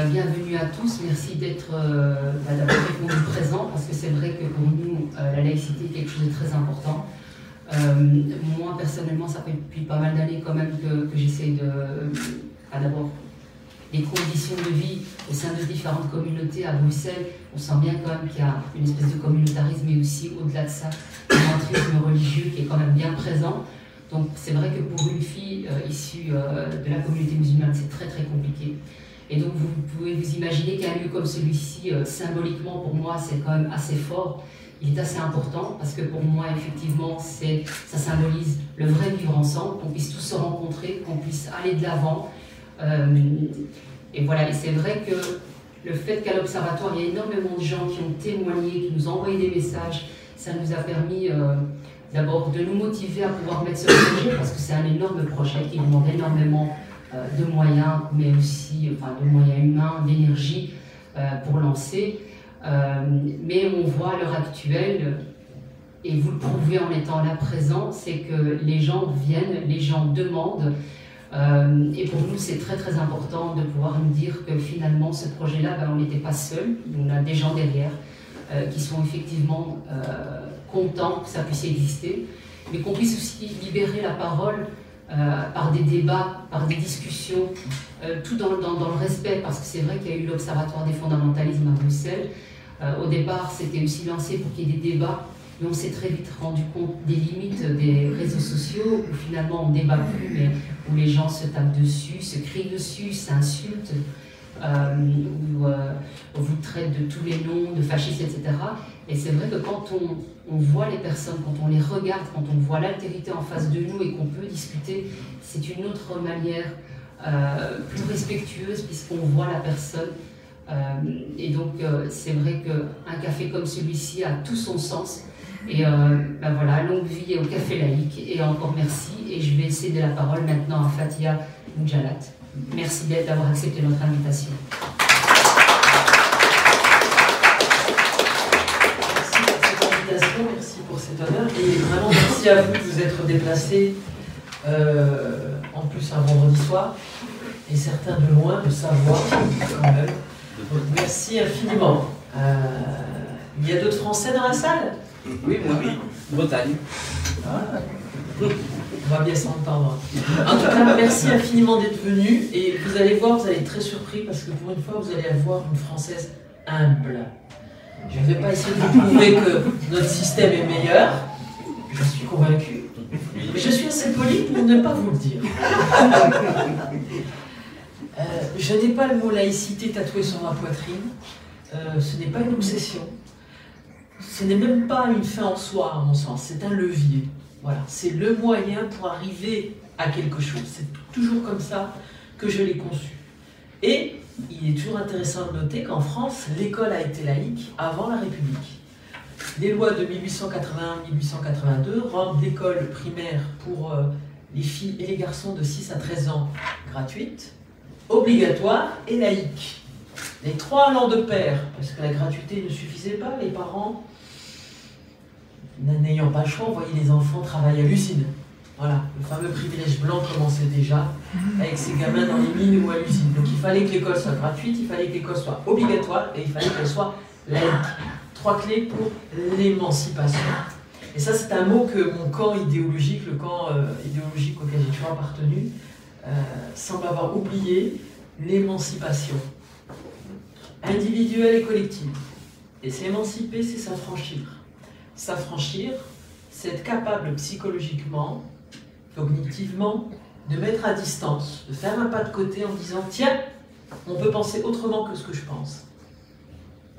Euh, bienvenue à tous, merci d'être euh, bah, présent parce que c'est vrai que pour nous euh, la laïcité est quelque chose de très important. Euh, moi personnellement ça fait depuis pas mal d'années quand même que, j'essaie de bah, d'abord les conditions de vie au sein de différentes communautés à Bruxelles, on sent bien quand même qu'il y a une espèce de communautarisme mais aussi au-delà de ça un entrisme religieux qui est quand même bien présent. Donc c'est vrai que pour une fille euh, issue euh, de la communauté musulmane c'est très très compliqué. Et donc vous pouvez vous imaginer qu'un lieu comme celui-ci, euh, symboliquement pour moi, c'est quand même assez fort. Il est assez important parce que pour moi, effectivement, ça symbolise le vrai vivre ensemble, qu'on puisse tous se rencontrer, qu'on puisse aller de l'avant. Euh, et voilà, et c'est vrai que le fait qu'à l'Observatoire, il y a énormément de gens qui ont témoigné, qui nous ont envoyé des messages, ça nous a permis euh, d'abord de nous motiver à pouvoir mettre ce projet parce que c'est un énorme projet qui demande énormément de moyens, mais aussi enfin, de moyens humains, d'énergie euh, pour lancer. Euh, mais on voit à l'heure actuelle, et vous le prouvez en étant là présent, c'est que les gens viennent, les gens demandent. Euh, et pour nous, c'est très très important de pouvoir nous dire que finalement, ce projet-là, ben, on n'était pas seul. On a des gens derrière euh, qui sont effectivement euh, contents que ça puisse exister, mais qu'on puisse aussi libérer la parole euh, par des débats, par des discussions, euh, tout dans, le respect, parce que c'est vrai qu'il y a eu l'Observatoire des fondamentalismes à Bruxelles. Euh, au départ, c'était aussi lancé pour qu'il y ait des débats, mais on s'est très vite rendu compte des limites des réseaux sociaux, où finalement on ne débat plus, mais où les gens se tapent dessus, se crient dessus, s'insultent, euh, où euh, on vous traite de tous les noms, de fascistes, etc. Et c'est vrai que quand on, on voit les personnes, quand on les regarde, quand on voit l'altérité en face de nous et qu'on peut discuter, c'est une autre manière euh, plus respectueuse puisqu'on voit la personne. Euh, et donc euh, c'est vrai qu'un café comme celui-ci a tout son sens. Et ben voilà, longue vie au Café Laïque et encore merci. Et je vais céder la parole maintenant à Fatia Moujalat. Merci d'avoir accepté notre invitation. Pour cet honneur et vraiment merci à vous de vous être déplacés euh, en plus un vendredi soir et certains de loin de quand même. Donc merci infiniment. Euh, il y a d'autres Français dans la salle? Oui, moi oui. Bretagne. On va bien s'entendre. En tout cas, merci infiniment d'être venu et vous allez voir, vous allez être très surpris parce que pour une fois, vous allez avoir une Française humble. Je ne vais pas essayer de vous prouver que notre système est meilleur. Je suis convaincu. Mais je suis assez poli pour ne pas vous le dire. Euh, je n'ai pas le mot laïcité tatoué sur ma poitrine. Euh, ce n'est pas une obsession. Ce n'est même pas une fin en soi, à mon sens. C'est un levier. Voilà, c'est le moyen pour arriver à quelque chose. C'est toujours comme ça que je l'ai conçu. Et il est toujours intéressant de noter qu'en France, l'école a été laïque avant la République. Les lois de 1881-1882 rendent l'école primaire pour euh, les filles et les garçons de 6 à 13 ans gratuite, obligatoire et laïque. Les trois allant de pair, parce que la gratuité ne suffisait pas, les parents, n'ayant pas le choix, envoyaient les enfants travailler à l'usine. Voilà, le fameux privilège blanc commençait déjà avec ces gamins dans les mines ou à l'usine. Donc il fallait que l'école soit gratuite, il fallait que l'école soit obligatoire et il fallait qu'elle soit laïque. Trois clés pour l'émancipation. Et ça, c'est un mot que mon camp idéologique, le camp euh, idéologique auquel j'ai toujours appartenu, euh, semble avoir oublié l'émancipation individuelle et collective. Et s'émanciper, c'est s'affranchir. S'affranchir, c'est être capable psychologiquement cognitivement, de mettre à distance, de faire un pas de côté en disant tiens, on peut penser autrement que ce que je pense.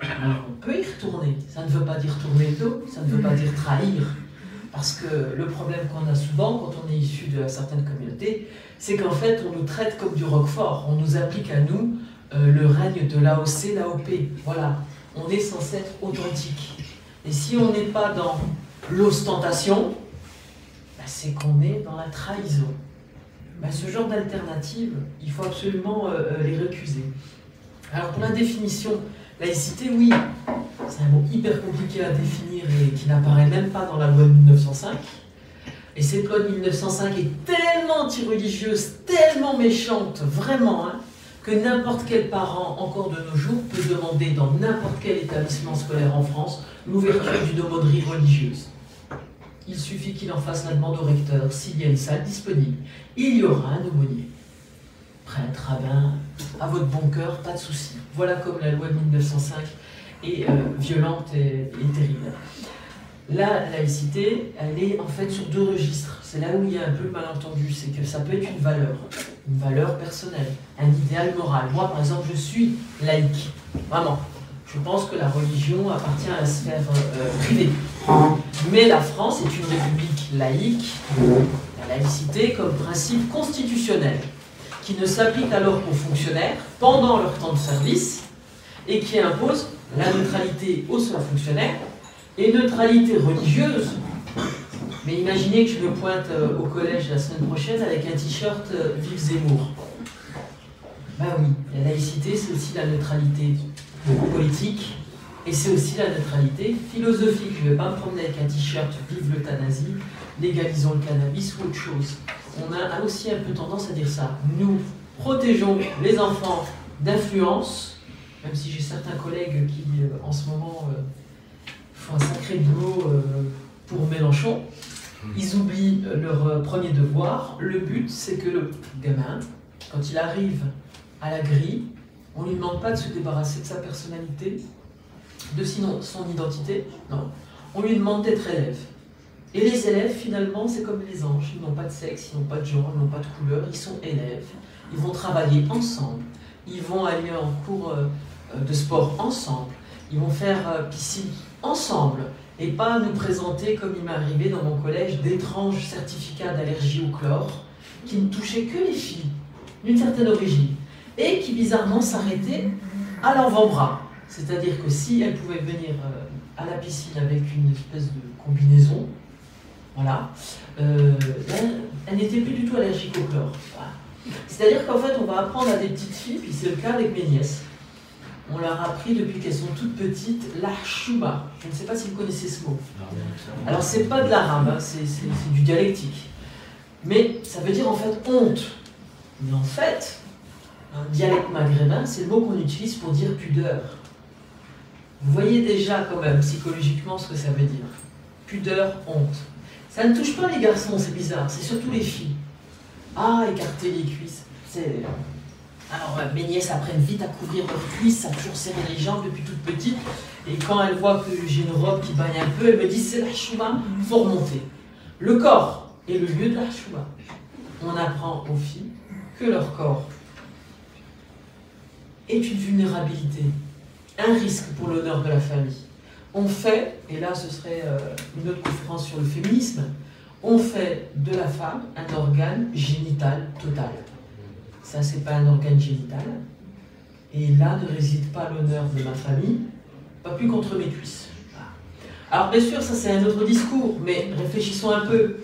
on peut y retourner. Ça ne veut pas dire tourner le dos, ça ne veut pas dire trahir. Parce que le problème qu'on a souvent quand on est issu de certaines communautés, c'est qu'en fait, on nous traite comme du roquefort. On nous applique à nous euh, le règne de l'AOC, l'AOP. Voilà. On est censé être authentique. Et si on n'est pas dans l'ostentation, bah, c'est qu'on est dans la trahison. Bah, ce genre d'alternative, il faut absolument euh, euh, les récuser. Alors pour la définition, laïcité, oui, c'est un mot hyper compliqué à définir et qui n'apparaît même pas dans la loi de 1905. Et cette loi de 1905 est tellement anti-religieuse, tellement méchante, vraiment, hein, que n'importe quel parent, encore de nos jours, peut demander dans n'importe quel établissement scolaire en France l'ouverture d'une aumônerie religieuse. Il suffit qu'il en fasse la demande au recteur. S'il y a une salle disponible, il y aura un aumônier. Prêtre, rabbin, à votre bon cœur, pas de souci. Voilà comme la loi de 1905 est euh, violente et, terrible. La laïcité, elle est en fait sur deux registres. C'est là où il y a un peu le malentendu, c'est que ça peut être une valeur, une valeur personnelle, un idéal moral. Moi, par exemple, je suis laïque, vraiment. Je pense que la religion appartient à la sphère euh, privée. Mais la France est une république laïque, la laïcité comme principe constitutionnel, qui ne s'applique alors qu'aux fonctionnaires pendant leur temps de service et qui impose la neutralité aux seuls fonctionnaires et neutralité religieuse. Mais imaginez que je me pointe euh, au collège la semaine prochaine avec un t-shirt euh, Vive Zemmour. Ben oui, la laïcité, c'est aussi la neutralité politique, et c'est aussi la neutralité philosophique. Je ne vais pas me promener avec un t-shirt Vive l'euthanasie, légalisons le cannabis ou autre chose. On a aussi un peu tendance à dire ça. Nous protégeons les enfants d'influence, même si j'ai certains collègues qui, euh, en ce moment, euh, font un sacré boulot euh, pour Mélenchon. Ils oublient leur premier devoir. Le but, c'est que le gamin, quand il arrive à la grille, on ne lui demande pas de se débarrasser de sa personnalité, de sinon son identité, non. On lui demande d'être élève. Et les élèves, finalement, c'est comme les anges. Ils n'ont pas de sexe, ils n'ont pas de genre, ils n'ont pas de couleur, ils sont élèves. Ils vont travailler ensemble. Ils vont aller en cours euh, de sport ensemble. Ils vont faire euh, piscine ensemble. Et pas nous présenter, comme il m'est arrivé dans mon collège, d'étranges certificats d'allergie au chlore qui ne touchaient que les filles d'une certaine origine et qui bizarrement s'arrêtait à l'avant-bras. C'est-à-dire que si elle pouvait venir euh, à la piscine avec une espèce de combinaison, voilà, euh, elle, n'était plus du tout allergique au chlore. C'est-à-dire qu'en fait, on va apprendre à des petites filles, puis c'est le cas avec mes nièces. On leur a appris depuis qu'elles sont toutes petites l'archuma. Je ne sais pas si vous connaissez ce mot. Alors, c'est pas de l'arabe, hein, c'est du dialectique. Mais ça veut dire en fait honte. Mais en fait, un dialecte maghrébin, c'est le mot qu'on utilise pour dire pudeur. Vous voyez déjà quand même psychologiquement ce que ça veut dire. Pudeur, honte. Ça ne touche pas les garçons, c'est bizarre, c'est surtout les filles. Ah, écarter les cuisses. C'est... Alors mes nièces apprennent vite à couvrir leurs cuisses, à toujours serrer les jambes depuis toute petite. Et quand elles voient que j'ai une robe qui bagne un peu, elles me disent c'est la chouma, il faut remonter. Le corps est le lieu de la. On apprend aux filles que leur corps est une vulnérabilité, un risque pour l'honneur de la famille. On fait, et là ce serait euh, une autre conférence sur le féminisme, on fait de la femme un organe génital total. Ça, c'est pas un organe génital. Et là ne réside pas l'honneur de ma famille, pas plus contre mes cuisses. Alors bien sûr, ça c'est un autre discours, mais réfléchissons un peu.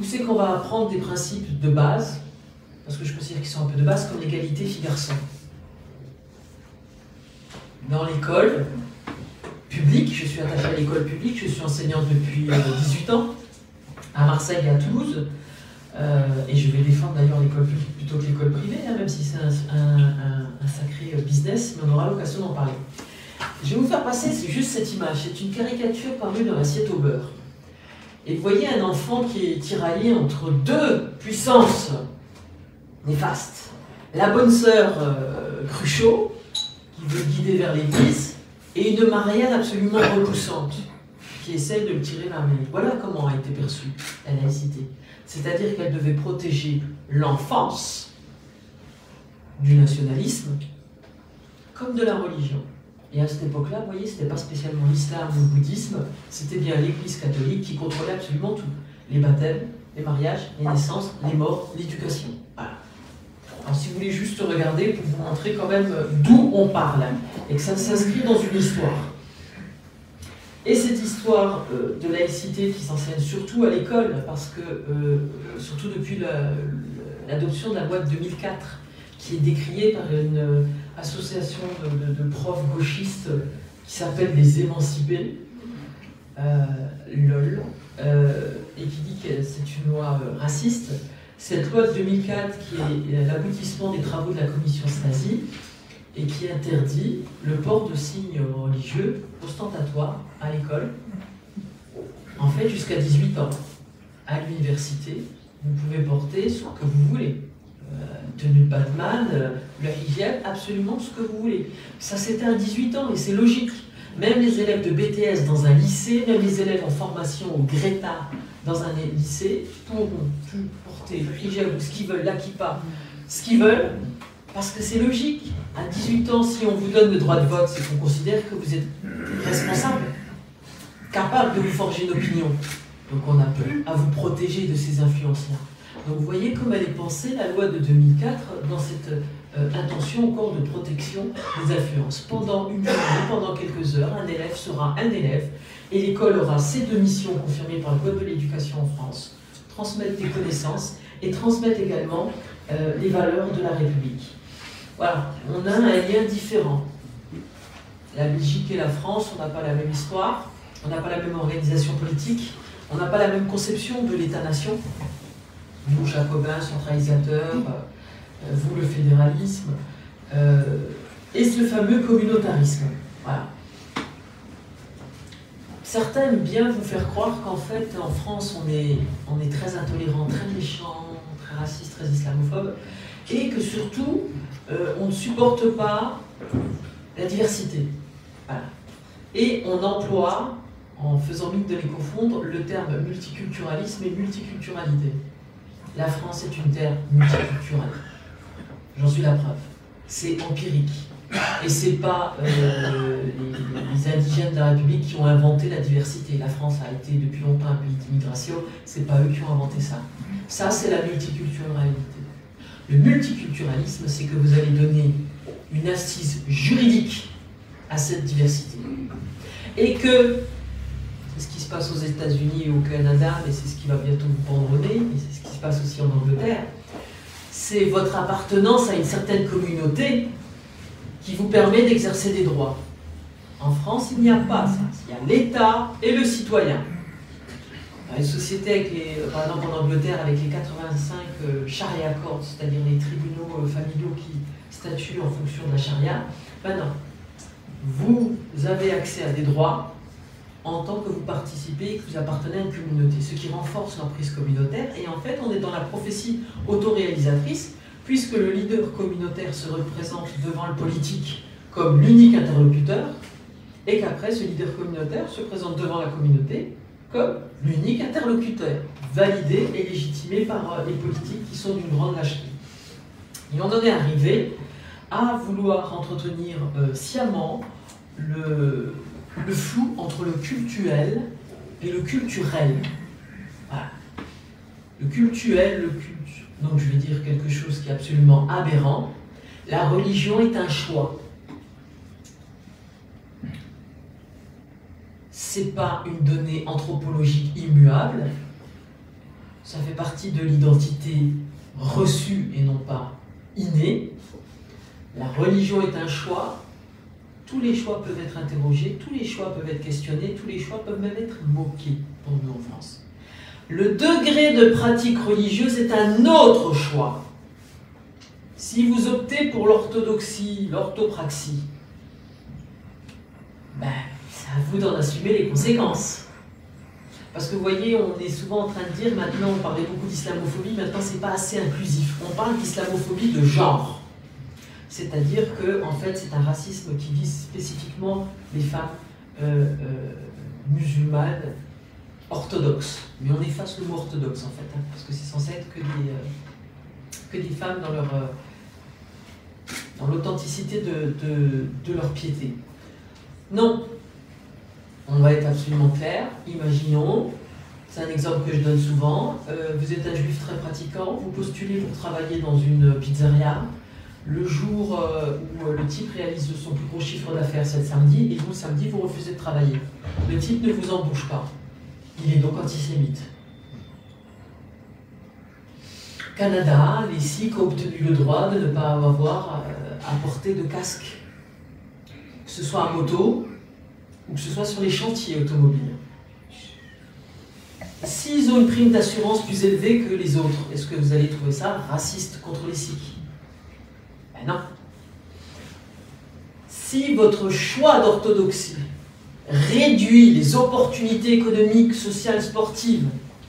Où c'est qu'on va apprendre des principes de base, parce que je considère qu'ils sont un peu de base, comme l'égalité filles-garçons Dans l'école publique, je suis attachée à l'école publique, je suis enseignante depuis 18 euh, ans, à Marseille et à Toulouse, euh, et je vais défendre d'ailleurs l'école publique plutôt que l'école privée, hein, même si c'est un, sacré business, mais on aura l'occasion d'en parler. Je vais vous faire passer juste cette image. C'est une caricature parue dans l'assiette au beurre. Et vous voyez un enfant qui est tiraillé entre deux puissances néfastes. La bonne sœur euh, Cruchot, veut guider vers l'église, et une Marianne absolument repoussante, qui essaie de le tirer vers l'église. Voilà comment a été perçue la laïcité. C'est-à-dire qu'elle devait protéger l'enfance du nationalisme comme de la religion. Et à cette époque-là, vous voyez, ce n'était pas spécialement l'islam ou le bouddhisme, c'était bien l'Église catholique qui contrôlait absolument tout. Les baptêmes, les mariages, les naissances, les morts, l'éducation. Alors si vous voulez juste regarder pour vous montrer quand même d'où on parle, et que ça s'inscrit dans une histoire. Et cette histoire euh, de laïcité qui s'enseigne surtout à l'école, parce que, euh, surtout depuis l'adoption de la loi de 2004, qui est décriée par une euh, association de, profs gauchistes qui s'appelle les émancipés, LOL, et qui dit que c'est une loi raciste. Cette loi de 2004, qui est l'aboutissement des travaux de la commission Stasi, et qui interdit le port de signes religieux ostentatoires à l'école. En fait, jusqu'à 18 ans. À l'université, vous pouvez porter ce que vous voulez. Euh, tenue de Batman, euh, le hijab, absolument ce que vous voulez. Ça, c'était à 18 ans et c'est logique. Même les élèves de BTS dans un lycée, même les élèves en formation au Greta dans un lycée, pourront porter le hijab ou ce qu'ils veulent, pas ce qu'ils veulent, parce que c'est logique. À 18 ans, si on vous donne le droit de vote, c'est qu'on considère que vous êtes responsable, capable de vous forger une opinion. Donc on a peu à vous protéger de ces influences-là. Donc vous voyez comme elle est pensée, la loi de 2004, dans cette euh, intention encore de protection des influences. Pendant une journée, pendant quelques heures, un élève sera un élève et l'école aura ses deux missions confirmées par le Code de l'éducation en France, transmettre des connaissances et transmettre également euh, les valeurs de la République. Voilà, on a un lien différent. La Belgique et la France, on n'a pas la même histoire, on n'a pas la même organisation politique, on n'a pas la même conception de l'État-nation. Vous, jacobins, centralisateurs, euh, vous, le fédéralisme, euh, et ce fameux communautarisme. Voilà. Certains aiment bien vous faire croire qu'en fait, en France, on est, très intolérant, très méchant, très raciste, très islamophobe, et que surtout, euh, on ne supporte pas la diversité. Et on emploie, en faisant mine de les confondre, le terme multiculturalisme et multiculturalité. La France est une terre multiculturelle. J'en suis la preuve. C'est empirique. Et c'est pas euh, les, indigènes de la République qui ont inventé la diversité. La France a été depuis longtemps un pays d'immigration, c'est pas eux qui ont inventé ça. Ça, c'est la multiculturalité. Le multiculturalisme, c'est que vous allez donner une assise juridique à cette diversité. Et que, c'est ce qui se passe aux États-Unis et au Canada, mais c'est ce qui va bientôt vous prendre et c'est ce qui se passe aussi en Angleterre, c'est votre appartenance à une certaine communauté qui vous permet d'exercer des droits. En France, il n'y a pas ça. Il y a l'État et le citoyen une société avec euh, par exemple en Angleterre avec les 85 euh, charia courts, c'est-à-dire les tribunaux euh, familiaux qui statuent en fonction de la charia, ben non. Vous avez accès à des droits en tant que vous participez et que vous appartenez à une communauté, ce qui renforce l'emprise communautaire. Et en fait, on est dans la prophétie autoréalisatrice, puisque le leader communautaire se représente devant le politique comme l'unique interlocuteur, et qu'après, ce leader communautaire se présente devant la communauté comme l'unique interlocuteur, validé et légitimé par euh, les politiques qui sont d'une grande lâcheté. Et on en est arrivé à vouloir entretenir euh, sciemment le, flou entre le cultuel et le culturel. le cultuel, le culte. Donc je vais dire quelque chose qui est absolument aberrant. La religion est un choix. C'est pas une donnée anthropologique immuable. Ça fait partie de l'identité reçue et non pas innée. La religion est un choix. Tous les choix peuvent être interrogés, tous les choix peuvent être questionnés, tous les choix peuvent même être moqués pour nous en France. Le degré de pratique religieuse est un autre choix. Si vous optez pour l'orthodoxie, l'orthopraxie, ben, c'est à vous d'en assumer les conséquences. Parce que vous voyez, on est souvent en train de dire, maintenant on parlait beaucoup d'islamophobie, maintenant c'est pas assez inclusif. On parle d'islamophobie de genre. C'est-à-dire que en fait c'est un racisme qui vise spécifiquement les femmes euh, euh, musulmanes orthodoxes. Mais on efface le mot orthodoxe en fait, hein, parce que c'est censé être que des, euh, que des femmes dans leur dans l'authenticité de, leur piété. Non, on va être absolument clair. Imaginons, c'est un exemple que je donne souvent, vous êtes un juif très pratiquant, vous postulez pour travailler dans une pizzeria, le jour euh, où euh, le type réalise son plus gros chiffre d'affaires, c'est le samedi, et vous, samedi, vous refusez de travailler. Le type ne vous embauche pas. Il est donc antisémite. Canada, les Sikhs ont obtenu le droit de ne pas avoir euh, à porter de casque, que ce soit à moto ou que ce soit sur les chantiers automobiles. S'ils ont une prime d'assurance plus élevée que les autres, est-ce que vous allez trouver ça raciste contre les Sikhs? Non. Si votre choix d'orthodoxie réduit les opportunités économiques, sociales, sportives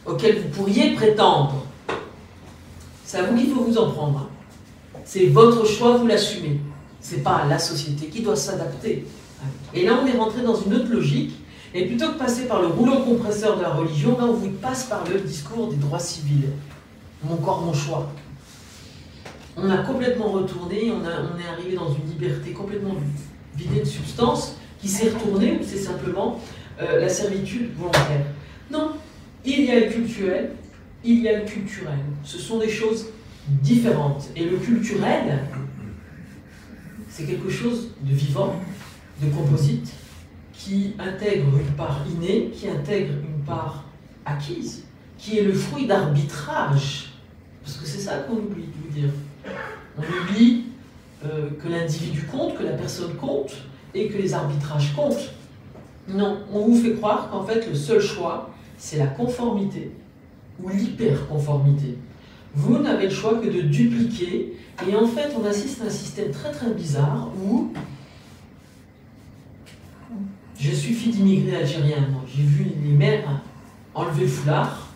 auxquelles vous pourriez prétendre, c'est à vous qu'il faut vous en prendre. C'est votre choix, vous l'assumez. C'est pas la société qui doit s'adapter. Et là, on est rentré dans une autre logique. Et plutôt que passer par le rouleau compresseur de la religion, on vous passe par le discours des droits civils. Mon corps, mon choix on a complètement retourné, on, est arrivé dans une liberté complètement vidée de substance, qui s'est retournée, ou c'est simplement euh, la servitude volontaire. Non, il y a le culturel, il y a le culturel. Ce sont des choses différentes. Et le culturel, c'est quelque chose de vivant, de composite, qui intègre une part innée, qui intègre une part acquise, qui est le fruit d'arbitrage. Parce que c'est ça qu'on oublie de vous dire. On oublie euh, que l'individu compte, que la personne compte et que les arbitrages comptent. Non, on vous fait croire qu'en fait le seul choix, c'est la conformité ou l'hyperconformité. Vous n'avez le choix que de dupliquer et en fait on assiste à un système très très bizarre où je suis fille d'immigrés algériens. J'ai vu les mères enlever le foulard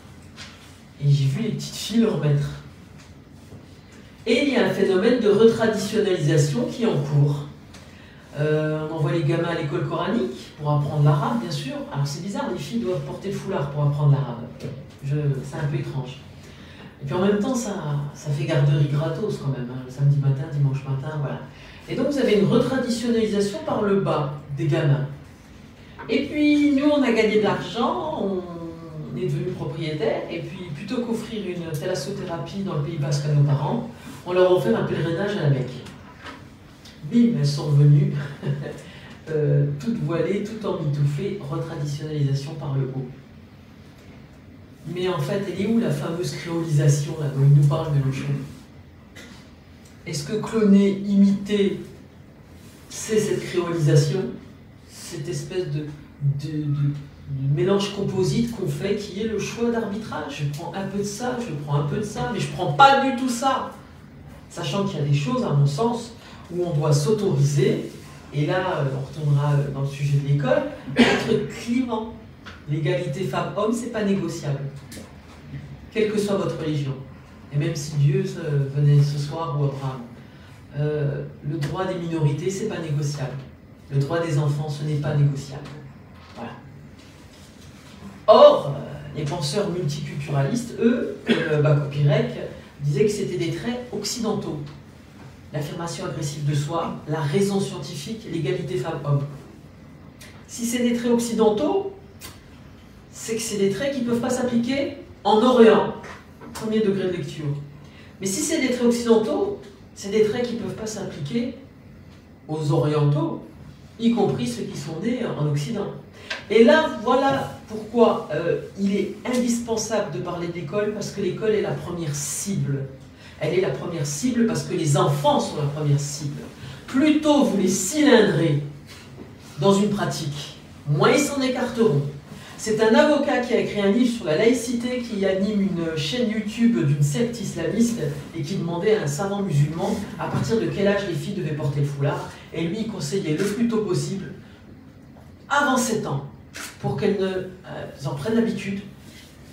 et j'ai vu les petites filles le remettre. Et il y a un phénomène de retraditionnalisation qui est en cours. Euh, on envoie les gamins à l'école coranique pour apprendre l'arabe, bien sûr. Alors c'est bizarre, les filles doivent porter le foulard pour apprendre l'arabe. C'est un peu étrange. Et puis en même temps, ça, ça fait garderie gratos quand même, hein, le samedi matin, dimanche matin, voilà. Et donc vous avez une retraditionnalisation par le bas des gamins. Et puis nous, on a gagné de l'argent, on est devenu propriétaire, et puis plutôt qu'offrir une thalassothérapie dans le Pays Basque à nos parents, on leur a un pèlerinage à la Mecque. Bim, elles sont venues, euh, toutes voilées, tout emmitouflées, retraditionnalisation par le haut. Mais en fait, elle est où la fameuse créolisation là, dont il nous parle Mélenchon? Est-ce que cloner, imiter, c'est cette créolisation Cette espèce de, de, mélange composite qu'on fait qui est le choix d'arbitrage? Je prends un peu de ça, je prends un peu de ça, mais je prends pas du tout ça. Sachant qu'il y a des choses, à mon sens, où on doit s'autoriser, et là, euh, on retournera euh, dans le sujet de l'école, être climat. L'égalité femmes-hommes, c'est pas négociable. Quelle que soit votre religion. Et même si Dieu venait ce soir ou Abraham. Euh, le droit des minorités, c'est pas négociable. Le droit des enfants, ce n'est pas négociable. Voilà. Or, les penseurs multiculturalistes, eux, comme Bakopirek, disait que c'était des traits occidentaux. L'affirmation agressive de soi, la raison scientifique, l'égalité femmes-hommes. Si c'est des traits occidentaux, c'est que c'est des traits qui ne peuvent pas s'appliquer en Orient. premier degré de lecture. Mais si c'est des traits occidentaux, c'est des traits qui ne peuvent pas s'appliquer aux orientaux, y compris ceux qui sont nés en Occident. Et là, voilà pourquoi euh, il est indispensable de parler d'école, parce que l'école est la première cible. Elle est la première cible parce que les enfants sont la première cible. Plus tôt vous les cylindrez dans une pratique, moins ils s'en écarteront. C'est un avocat qui a écrit un livre sur la laïcité, qui anime une chaîne YouTube d'une secte islamiste et qui demandait à un savant musulman à partir de quel âge les filles devaient porter le foulard. Et lui, il conseillait le plus tôt possible, avant 7 ans, pour qu'elles euh, en prennent l'habitude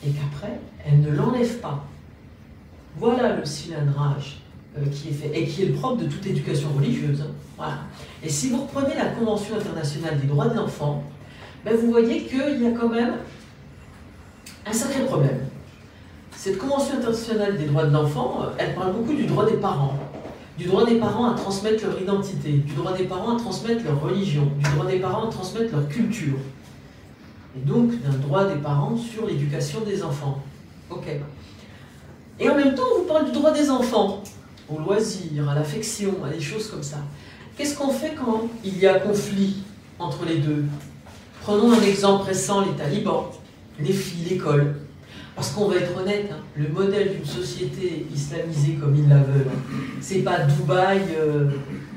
et qu'après, elles ne l'enlèvent pas. Voilà le cylindrage euh, qui est fait et qui est le propre de toute éducation religieuse. Hein. Voilà. Et si vous reprenez la Convention internationale des droits de l'enfant, ben vous voyez qu'il y a quand même un sacré problème. Cette Convention internationale des droits de l'enfant, euh, elle parle beaucoup du droit des parents, du droit des parents à transmettre leur identité, du droit des parents à transmettre leur religion, du droit des parents à transmettre leur culture, et donc d'un droit des parents sur l'éducation des enfants. Ok. Et en même temps, on vous parle du droit des enfants, au loisir, à l'affection, à des choses comme ça. Qu'est-ce qu'on fait quand il y a conflit entre les deux? Prenons un exemple récent, les talibans, les filles, l'école. Parce qu'on va être honnête, hein, le modèle d'une société islamisée comme ils la veulent, c'est pas Dubaï, euh,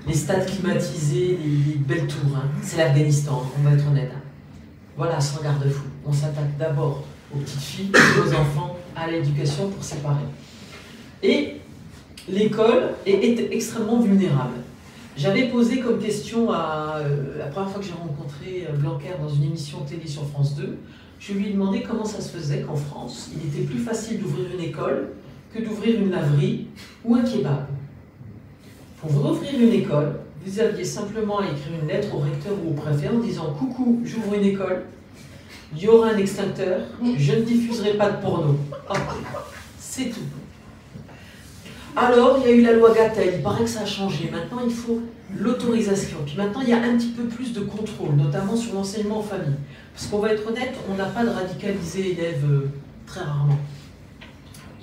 les stades climatisés, les, belles tours. Hein. c'est l'Afghanistan, on va être honnête. Hein. Voilà, sans garde-fou. On s'attaque d'abord aux petites filles, aux enfants, à l'éducation pour séparer. Et l'école est extrêmement vulnérable. J'avais posé comme question à euh, la première fois que j'ai rencontré euh, Blanquer dans une émission télé sur France 2, je lui ai demandé comment ça se faisait qu'en France, il était plus facile d'ouvrir une école que d'ouvrir une laverie ou un kebab. Pour vous ouvrir une école, vous aviez simplement à écrire une lettre au recteur ou au préfet en disant Coucou, j'ouvre une école, il y aura un extincteur, je ne diffuserai pas de porno. C'est tout. Alors, il y a eu la loi Gatel, il paraît que ça a changé. Maintenant, il faut l'autorisation. Puis maintenant, il y a un petit peu plus de contrôle, notamment sur l'enseignement en famille. Parce qu'on va être honnête, on n'a pas de radicalisé élèves euh, très rarement.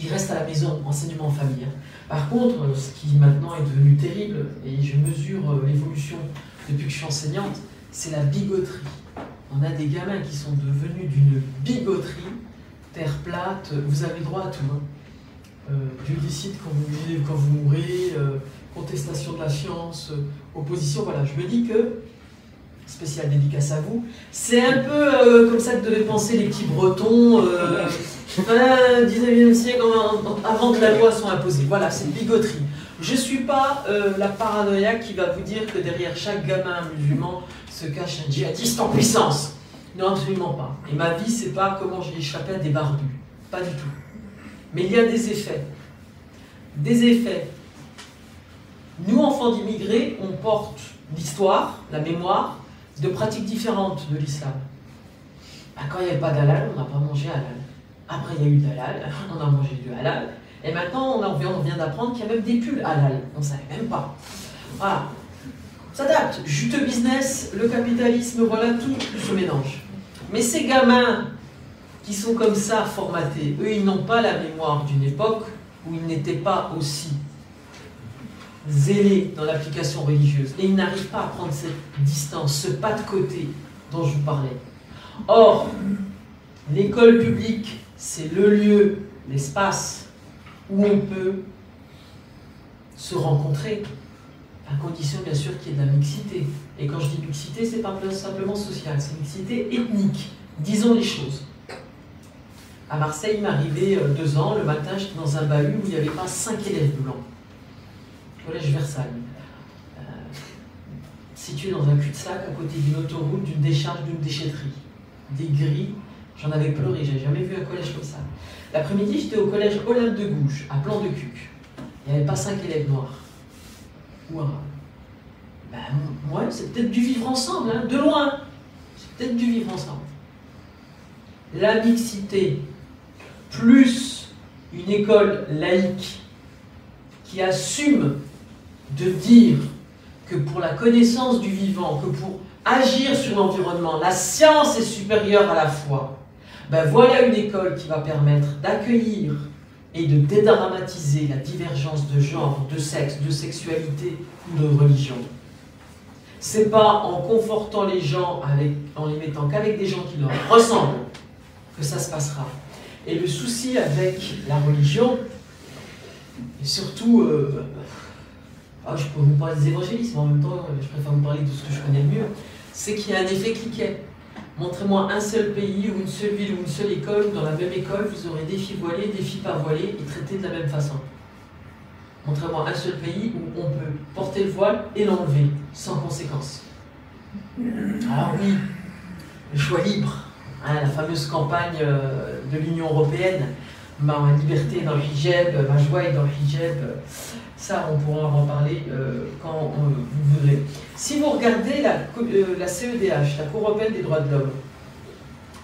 Il reste à la maison, enseignement en famille. Hein. Par contre, euh, ce qui maintenant est devenu terrible, et je mesure euh, l'évolution depuis que je suis enseignante, c'est la bigoterie. On a des gamins qui sont devenus d'une bigoterie, terre plate, vous avez droit à tout. Hein. Euh, Dieu décide quand vous vivez, quand vous mourrez, euh, contestation de la science, euh, opposition, voilà, je me dis que, spécial dédicace à vous, c'est un peu comme ça que devaient penser les petits bretons, fin 19e siècle, avant que la loi soit imposée. Voilà, c'est bigoterie. Je ne suis pas la paranoïaque qui va vous dire que derrière chaque gamin musulman se cache un djihadiste en puissance. Non, absolument pas. Et ma vie, c'est pas comment j'ai échappé à des barbus. Pas du tout. Mais il y a des effets. Des effets. Nous, enfants d'immigrés, on porte l'histoire, la mémoire de pratiques différentes de l'islam. Bah, quand il n'y avait pas d'halal, on n'a pas mangé halal. Après, il y a eu d'halal, on a mangé du halal. Et maintenant, on, vient d'apprendre qu'il y a même des pulls halal. On ne savait même pas. Voilà. Ça date. Juteux business, le capitalisme, voilà, tout se mélange. Mais ces gamins qui sont comme ça formatés. Eux, ils n'ont pas la mémoire d'une époque où ils n'étaient pas aussi zélés dans l'application religieuse. Et ils n'arrivent pas à prendre cette distance, ce pas de côté dont je vous parlais. Or, l'école publique, c'est le lieu, l'espace où on peut se rencontrer, à condition bien sûr qu'il y ait de la mixité. Et quand je dis mixité, c'est pas simplement social, c'est mixité ethnique. Disons les choses. À Marseille, il m'arrivait euh, deux ans, le matin, j'étais dans un bahut où il n'y avait pas cinq élèves blancs. Collège Versailles. Euh, situé dans un cul-de-sac à côté d'une autoroute, d'une décharge, d'une déchetterie. Des grilles, j'en avais pleuré, j'ai jamais vu un collège comme ça. L'après-midi, j'étais au collège Olympe de Gouges, à Plan de Cuc. Il n'y avait pas cinq élèves noirs. Ou Ben, c'est peut-être du vivre ensemble, hein, de loin. C'est peut-être du vivre ensemble. La mixité, plus une école laïque qui assume de dire que pour la connaissance du vivant, que pour agir sur l'environnement, la science est supérieure à la foi, ben voilà une école qui va permettre d'accueillir et de dédramatiser la divergence de genre, de sexe, de sexualité ou de religion. C'est pas en confortant les gens, avec, en les mettant qu'avec des gens qui leur ressemblent, que ça se passera. Et le souci avec la religion, et surtout, euh, ah, je peux vous parler des évangélismes, en même temps, je préfère vous parler de ce que je connais le mieux, c'est qu'il y a un effet cliquet. Montrez-moi un seul pays ou une seule ville ou une seule école. Où dans la même école vous aurez des filles voilées, des filles pas voilées et traitées de la même façon. Montrez-moi un seul pays où on peut porter le voile et l'enlever sans conséquence. Alors oui, le choix libre, hein, la fameuse campagne euh, de l'Union européenne, ma liberté dans le hijab, ma joie est dans le hijab, ça on pourra en parler euh, quand vous voudrez. Si vous regardez la, euh, CEDH, la Cour européenne des droits de l'homme,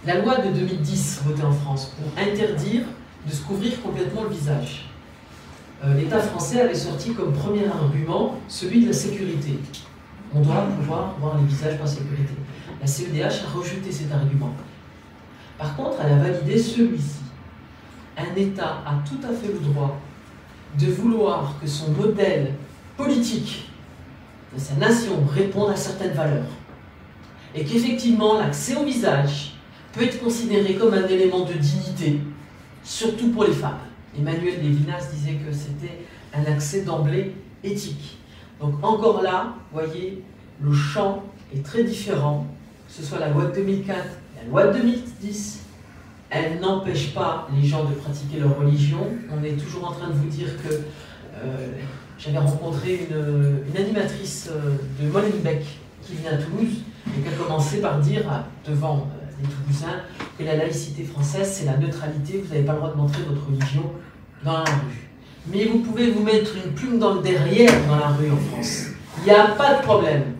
la loi de 2010 votée en France pour interdire de se couvrir complètement le visage, euh, l'État français avait sorti comme premier argument celui de la sécurité. On doit pouvoir voir les visages par sécurité. La CEDH a rejeté cet argument. Par contre, elle a validé celui-ci. Un État a tout à fait le droit de vouloir que son modèle politique de sa nation réponde à certaines valeurs. Et qu'effectivement, l'accès au visage peut être considéré comme un élément de dignité, surtout pour les femmes. Emmanuel Lévinas disait que c'était un accès d'emblée éthique. Donc encore là, vous voyez, le champ est très différent, que ce soit la loi de 2004, la loi de 2010, elle n'empêche pas les gens de pratiquer leur religion. On est toujours en train de vous dire que euh, j'avais rencontré une, animatrice euh, de Molenbeek qui vient à Toulouse et qui a commencé par dire devant euh, les Toulousains que la laïcité française, c'est la neutralité, vous n'avez pas le droit de montrer votre religion dans la rue. Mais vous pouvez vous mettre une plume dans le derrière dans la rue en France. Il n'y a pas de problème.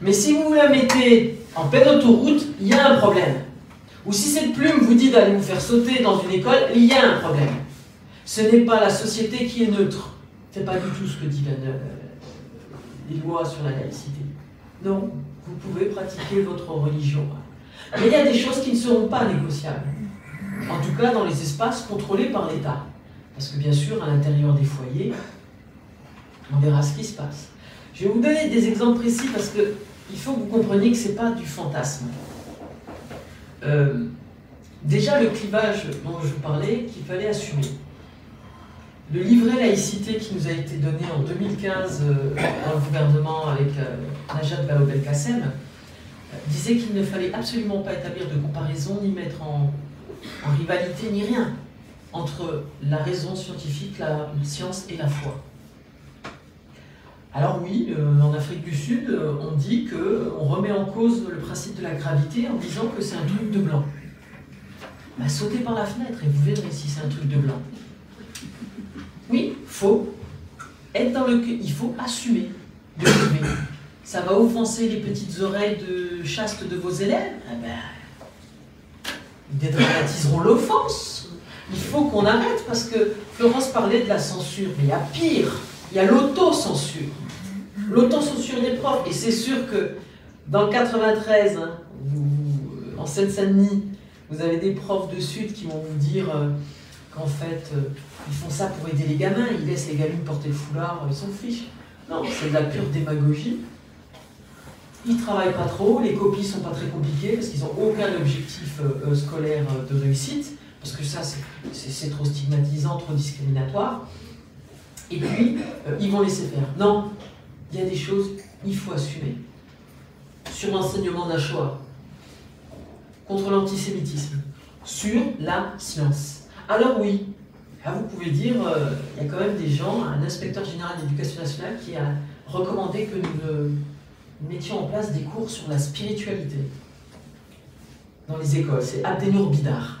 Mais si vous la mettez en pleine autoroute, il y a un problème. Ou si cette plume vous dit d'aller vous faire sauter dans une école, il y a un problème. Ce n'est pas la société qui est neutre. Ce n'est pas du tout ce que dit les lois sur la laïcité. Non, vous pouvez pratiquer votre religion. Mais il y a des choses qui ne seront pas négociables. En tout cas, dans les espaces contrôlés par l'État. Parce que bien sûr, à l'intérieur des foyers, on verra ce qui se passe. Je vais vous donner des exemples précis parce qu'il faut que vous compreniez que ce n'est pas du fantasme. Euh, déjà, le clivage dont je parlais, qu'il fallait assumer. Le livret laïcité qui nous a été donné en 2015 euh, dans le gouvernement avec euh, Najat Vallaud-Belkacem disait qu'il ne fallait absolument pas établir de comparaison ni mettre en rivalité ni rien entre la raison scientifique, la science et la foi. Alors oui, euh, en Afrique du Sud, euh, on dit qu'on remet en cause le principe de la gravité en disant que c'est un truc de blanc. Bah, sautez par la fenêtre et vous verrez si c'est un truc de blanc. Oui, faux. Être dans le... Il faut assumer de Ça va offenser les petites oreilles de chaste de vos élèves? Eh ben, Ils dédramatiseront l'offense. Il faut qu'on arrête parce que Florence parlait de la censure, mais il y a pire, il y a l'autocensure. L'autocensure des profs. Et c'est sûr que dans le 93, hein, en Seine-Saint-Denis, vous avez des profs de Sud qui vont vous dire euh, qu'en fait, euh, ils font ça pour aider les gamins, ils laissent les gamines porter le foulard, ils s'en fichent. Non, c'est de la pure démagogie. Ils travaillent pas trop, les copies sont pas très compliquées parce qu'ils n'ont aucun objectif euh, scolaire de réussite parce que ça, c'est trop stigmatisant, trop discriminatoire. Et puis, euh, ils vont laisser faire. Non, il y a des choses, il faut assumer. Sur l'enseignement d'un choix, contre l'antisémitisme, sur la science. Alors oui, vous pouvez dire, euh, il y a quand même des gens, un inspecteur général d'éducation nationale qui a recommandé que nous, mettions en place des cours sur la spiritualité dans les écoles. C'est Abdenour Bidar.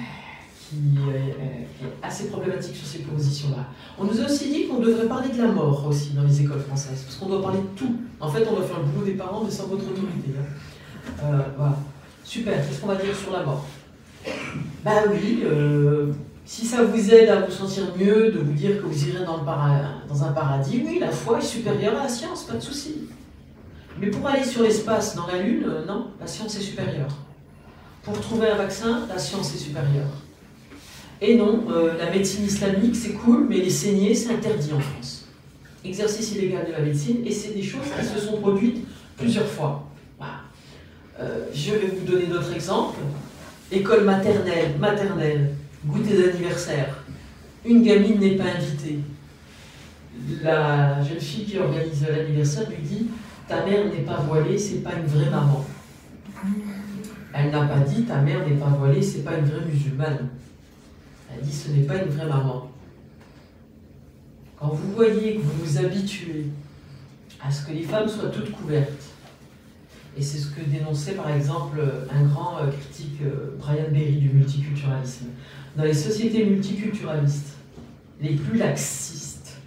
qui, euh, qui est assez problématique sur ces positions-là. On nous a aussi dit qu'on devrait parler de la mort aussi dans les écoles françaises, parce qu'on doit parler de tout. En fait, on doit faire le boulot des parents, mais sans votre autorité. hein. Euh, voilà. Super, qu'est-ce qu'on va dire sur la mort? Bah oui, euh, si ça vous aide à vous sentir mieux, de vous dire que vous irez dans, dans un paradis, oui, la foi est supérieure à la science, pas de souci. Mais pour aller sur l'espace, dans la Lune, non, la science est supérieure. Pour trouver un vaccin, la science est supérieure. Et non, euh, la médecine islamique, c'est cool, mais les saignées, c'est interdit en France. Exercice illégal de la médecine, et c'est des choses qui se sont produites plusieurs fois. Euh, je vais vous donner d'autres exemples. École maternelle, maternelle, goûter d'anniversaire. Une gamine n'est pas invitée. La jeune fille qui organise l'anniversaire lui dit Ta mère n'est pas voilée, c'est pas une vraie maman. Elle n'a pas dit ta mère n'est pas voilée, c'est pas une vraie musulmane. Elle dit ce n'est pas une vraie maman. Quand vous voyez que vous vous habituez à ce que les femmes soient toutes couvertes, et c'est ce que dénonçait par exemple un grand euh, critique, euh, Brian Berry, du multiculturalisme, dans les sociétés multiculturalistes les plus laxistes,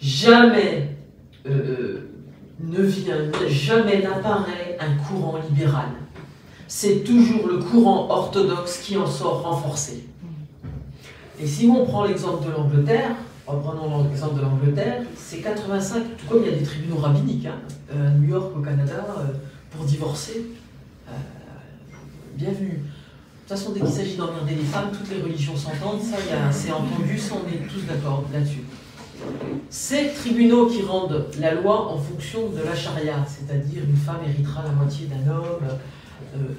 jamais euh, ne vient, jamais n'apparaît un courant libéral. C'est toujours le courant orthodoxe qui en sort renforcé. Et si on prend l'exemple de l'Angleterre, reprenons l'exemple de l'Angleterre, c'est 85, tout comme il y a des tribunaux rabbiniques, hein, euh, à New York, au Canada, euh, pour divorcer. Euh, bienvenue. De toute façon, dès qu'il s'agit d'emmerder les femmes, toutes les religions s'entendent, ça, c'est entendu, ça, on est tous d'accord là-dessus. Ces tribunaux qui rendent la loi en fonction de la charia, c'est-à-dire une femme héritera la moitié d'un homme,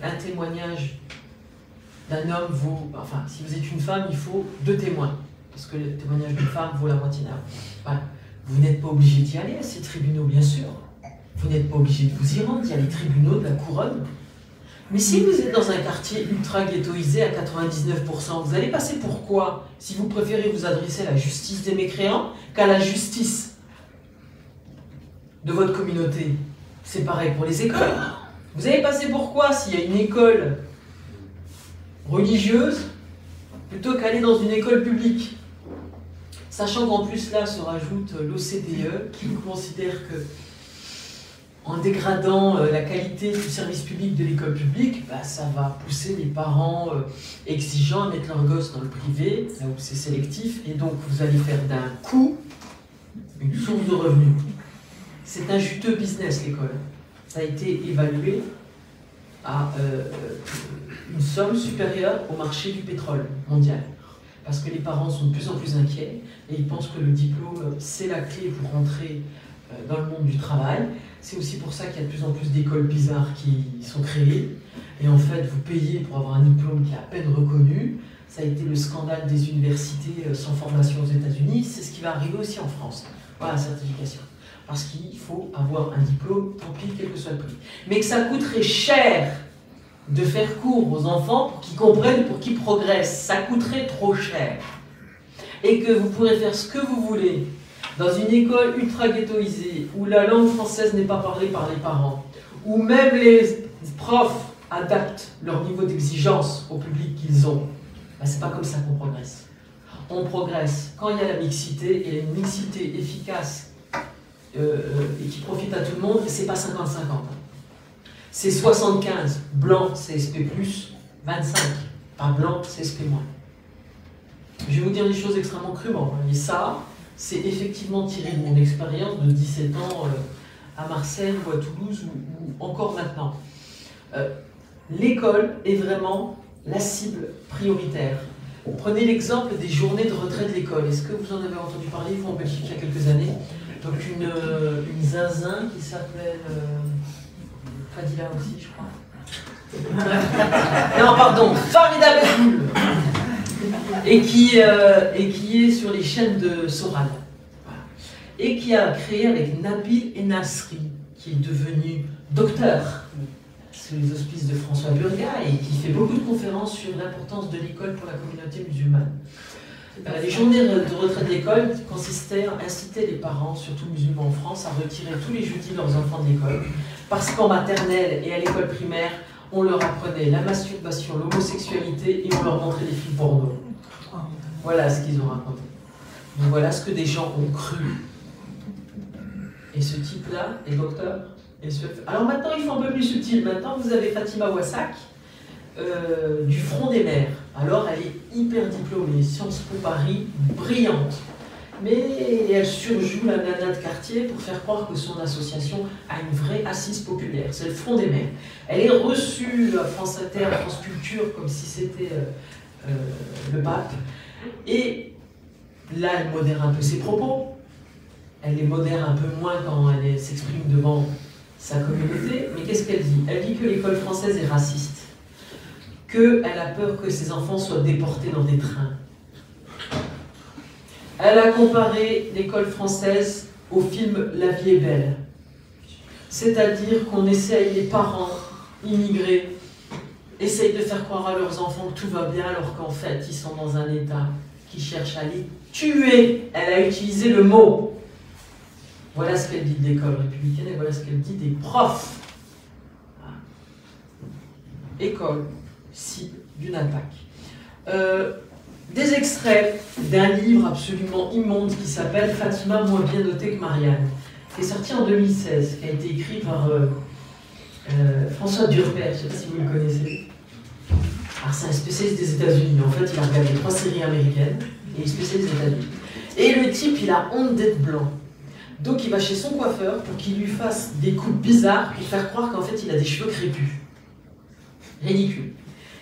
un témoignage d'un homme vaut. Enfin, si vous êtes une femme, il faut deux témoins, parce que le témoignage d'une femme vaut la moitié d'un. Voilà. Vous n'êtes pas obligé d'y aller à ces tribunaux, bien sûr. Vous n'êtes pas obligé de vous y rendre, il y a les tribunaux de la couronne. Mais si vous êtes dans un quartier ultra ghettoisé à 99%, vous allez passer pour quoi? Si vous préférez vous adresser à la justice des mécréants qu'à la justice de votre communauté C'est pareil pour les écoles. Vous allez passer pour quoi s'il y a une école religieuse plutôt qu'aller dans une école publique Sachant qu'en plus là se rajoute l'OCDE qui considère que en dégradant euh, la qualité du service public de l'école publique, bah, ça va pousser les parents euh, exigeants à mettre leurs gosses dans le privé, là où c'est sélectif, et donc vous allez faire d'un coup une source de revenus. C'est un juteux business l'école. Ça a été évalué à euh, une somme supérieure au marché du pétrole mondial. Parce que les parents sont de plus en plus inquiets et ils pensent que le diplôme, c'est la clé pour rentrer euh, dans le monde du travail. C'est aussi pour ça qu'il y a de plus en plus d'écoles bizarres qui sont créées. Et en fait, vous payez pour avoir un diplôme qui est à peine reconnu. Ça a été le scandale des universités euh, sans formation aux États-Unis. C'est ce qui va arriver aussi en France. Voilà certification. Parce qu'il faut avoir un diplôme, tant pis, quel que soit le prix. Mais que ça coûterait cher de faire cours aux enfants pour qu'ils comprennent, pour qu'ils progressent. Ça coûterait trop cher. Et que vous pourrez faire ce que vous voulez dans une école ultra ghettoisée, où la langue française n'est pas parlée par les parents, où même les profs adaptent leur niveau d'exigence au public qu'ils ont, ben, c'est pas comme ça qu'on progresse. On progresse quand il y a la mixité, et une mixité efficace et qui profite à tout le monde, c'est pas 50-50. C'est 75, blanc c'est SP+, 25, pas blanc c'est SP-. Je vais vous dire des choses extrêmement crûment. Et ça, c'est effectivement tiré de mon expérience de 17 ans euh, à Marseille ou à Toulouse ou, encore maintenant. Euh, l'école est vraiment la cible prioritaire. Prenez l'exemple des journées de retrait de l'école. Est-ce que vous en avez entendu parler vous en Belgique il y a quelques années? Donc une, euh, une zinzin qui s'appelle Fadila aussi, je crois. non, pardon, Farida Bedoul et qui, euh, et qui est sur les chaînes de Soral. Et qui a créé avec Nabil Enasri, qui est devenu docteur sous les auspices de François Burga et qui fait beaucoup de conférences sur l'importance de l'école pour la communauté musulmane. Euh, les journées de retraite d'école consistaient à inciter les parents, surtout musulmans en France, à retirer tous les jeudis leurs enfants de l'école, parce qu'en maternelle et à l'école primaire, on leur apprenait la masturbation, l'homosexualité et on leur montrait des films porno. Voilà ce qu'ils ont raconté. Donc voilà ce que des gens ont cru. Et ce type-là est docteur. Alors maintenant, il faut un peu plus subtil. Maintenant, vous avez Fatima Wassak, euh, du Front des Mers. Alors, elle est hyper diplômée, Sciences Po Paris, brillante. Mais elle surjoue la nana de quartier pour faire croire que son association a une vraie assise populaire. C'est le Front des Mers. Elle est reçue à France Inter, France Culture, comme si c'était euh, euh, le pape. Et là, elle modère un peu ses propos. Elle les modère un peu moins quand elle s'exprime devant sa communauté. Mais qu'est-ce qu'elle dit? Elle dit que l'école française est raciste. Qu'elle a peur que ses enfants soient déportés dans des trains. Elle a comparé l'école française au film La vie est belle. C'est-à-dire qu'on essaye, les parents immigrés, essayent de faire croire à leurs enfants que tout va bien alors qu'en fait ils sont dans un état qui cherche à les tuer. Elle a utilisé le mot. Voilà ce qu'elle dit de l'école républicaine et voilà ce qu'elle dit des profs. École, cible d'une attaque. Euh, des extraits d'un livre absolument immonde qui s'appelle Fatima moins bien notée que Marianne, qui est sorti en 2016, qui a été écrit par euh, euh, François Durper, je ne sais pas si vous le connaissez. Alors c'est un spécialiste des États-Unis. En fait, il a regardé trois séries américaines et il est spécialiste des États-Unis. Et le type, il a honte d'être blanc. Donc il va chez son coiffeur pour qu'il lui fasse des coupes bizarres et faire croire qu'en fait il a des cheveux crépus. Ridicule.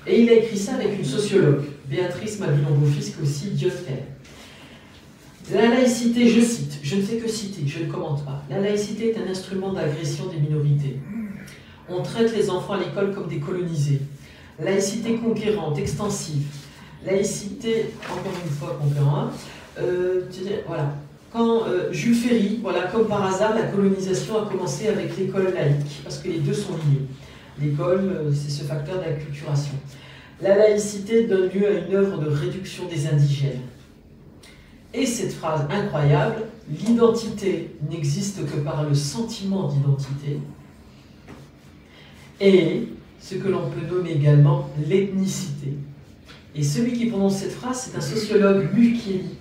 Et il a écrit ça avec une sociologue, Béatrice Mabilon-Beaufils, qui aussi idiote La laïcité, je cite, je ne fais que citer, je ne commente pas. La laïcité est un instrument d'agression des minorités. On traite les enfants à l'école comme des colonisés. Laïcité conquérante, extensive. Laïcité, encore une fois, conquérante. Euh, voilà. Quand euh, Jules Ferry, voilà, comme par hasard, la colonisation a commencé avec l'école laïque, parce que les deux sont liés. L'école, euh, c'est ce facteur d'acculturation. La laïcité donne lieu à une œuvre de réduction des indigènes. Et cette phrase incroyable, l'identité n'existe que par le sentiment d'identité, et ce que l'on peut nommer également l'ethnicité. Et celui qui prononce cette phrase, c'est un sociologue, Mukieli.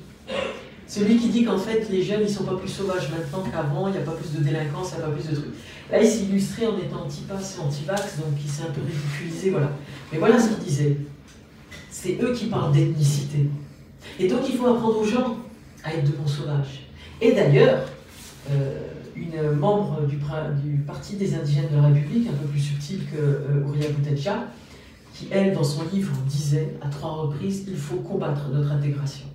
Celui qui dit qu'en fait, les jeunes, ils ne sont pas plus sauvages maintenant qu'avant, il n'y a pas plus de délinquance, il n'y a pas plus de trucs. Là, il s'est illustré en étant anti-pass et anti-vax, donc il s'est un peu ridiculisé, voilà. Mais voilà ce qu'il disait. C'est eux qui parlent d'ethnicité. Et donc, il faut apprendre aux gens à être de bons sauvages. Et d'ailleurs, euh, une membre du, Parti des indigènes de la République, un peu plus subtile que euh, Ouria qui, elle, dans son livre, disait à trois reprises il faut combattre notre intégration.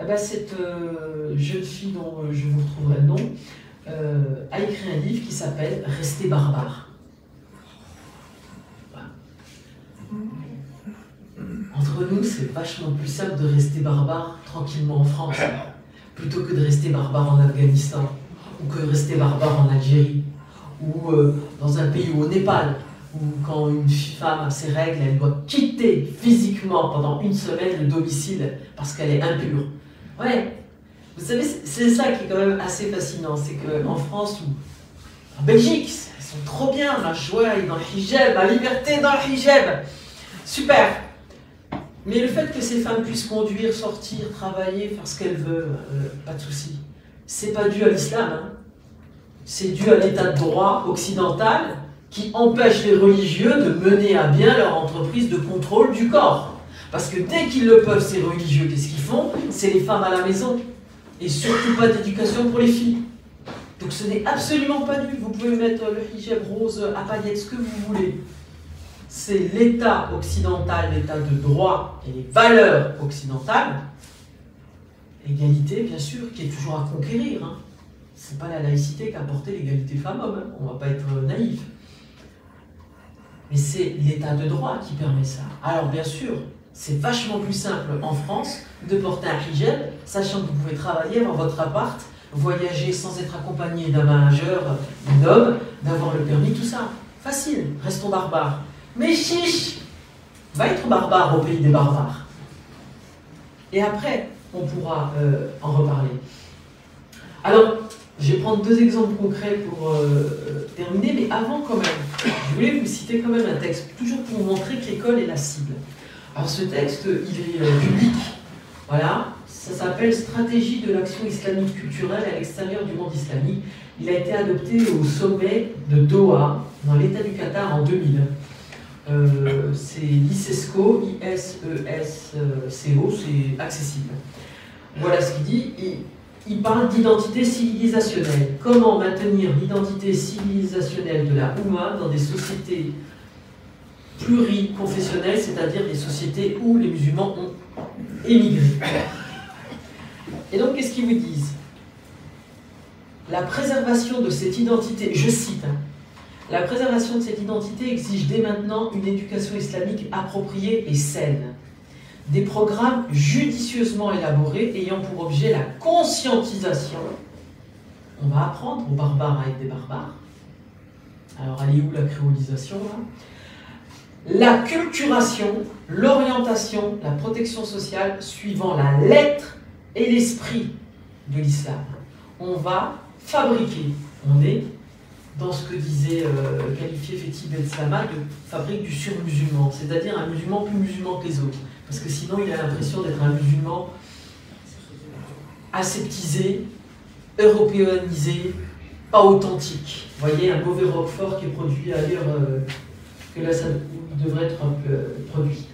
Eh ben, cette euh, jeune fille dont euh, je vous retrouverai le nom a écrit un livre qui s'appelle Rester barbare. Entre nous, c'est vachement plus simple de rester barbare tranquillement en France, plutôt que de rester barbare en Afghanistan ou que rester barbare en Algérie, ou euh, dans un pays au Népal, où quand une femme a ses règles, elle doit quitter physiquement pendant une semaine le domicile parce qu'elle est impure. Vous savez, c'est ça qui est quand même assez fascinant, c'est qu'en France ou en Belgique, elles sont trop bien, la joie dans le hijab, la liberté dans le hijab. Super. Mais le fait que ces femmes puissent conduire, sortir, travailler, faire ce qu'elles veulent, euh, pas de souci c'est pas dû à l'islam, hein. c'est dû à l'état de droit occidental qui empêche les religieux de mener à bien leur entreprise de contrôle du corps. Parce que dès qu'ils le peuvent, ces religieux, qu'est-ce qu'ils font? C'est les femmes à la maison. Et surtout pas d'éducation pour les filles. Donc ce n'est absolument pas nu. Vous pouvez mettre le hijab rose à paillettes, ce que vous voulez. C'est l'État occidental, l'État de droit et les valeurs occidentales. Égalité, bien sûr, qui est toujours à conquérir. Hein. Ce n'est pas la laïcité qui a l'égalité femmes-hommes. Hein. On ne va pas être naïf. Mais c'est l'État de droit qui permet ça. Alors bien sûr, c'est vachement plus simple en France de porter un hijab, sachant que vous pouvez travailler dans votre appart, voyager sans être accompagné d'un manager, d'homme, d'avoir le permis, tout ça. Facile, restons barbares. Mais chiche Va être barbare au pays des barbares. Et après, on pourra euh, en reparler. Alors, je vais prendre deux exemples concrets pour euh, terminer, mais avant quand même, je voulais vous citer quand même un texte, toujours pour vous montrer que est la cible. Alors ce texte, il est euh, public, voilà, ça s'appelle Stratégie de l'action islamique culturelle à l'extérieur du monde islamique. Il a été adopté au sommet de Doha, dans l'État du Qatar, en 2000. Euh, c'est l'ISESCO, I-S-E-S-C-O, c'est accessible. Voilà ce qu'il dit. il parle d'identité civilisationnelle. Comment maintenir l'identité civilisationnelle de la Oumma dans des sociétés pluriconfessionnelles, c'est-à-dire des sociétés où les musulmans ont émigré. Et donc, qu'est-ce qu'ils vous disent? La préservation de cette identité, je cite, hein, la préservation de cette identité exige dès maintenant une éducation islamique appropriée et saine. Des programmes judicieusement élaborés ayant pour objet la conscientisation. On va apprendre aux barbares à être des barbares. Alors, elle est où la créolisation La culturation, l'orientation, la protection sociale suivant la lettre et l'esprit de l'islam. On va fabriquer. On est dans ce que disait euh, qualifié Fethi Ben de fabrique du sur-musulman, c'est-à-dire un musulman plus musulman que les autres. Parce que sinon, il a l'impression d'être un musulman aseptisé, européanisé, pas authentique. Vous voyez, un mauvais roquefort qui est produit ailleurs euh, que là, ça devrait être produit.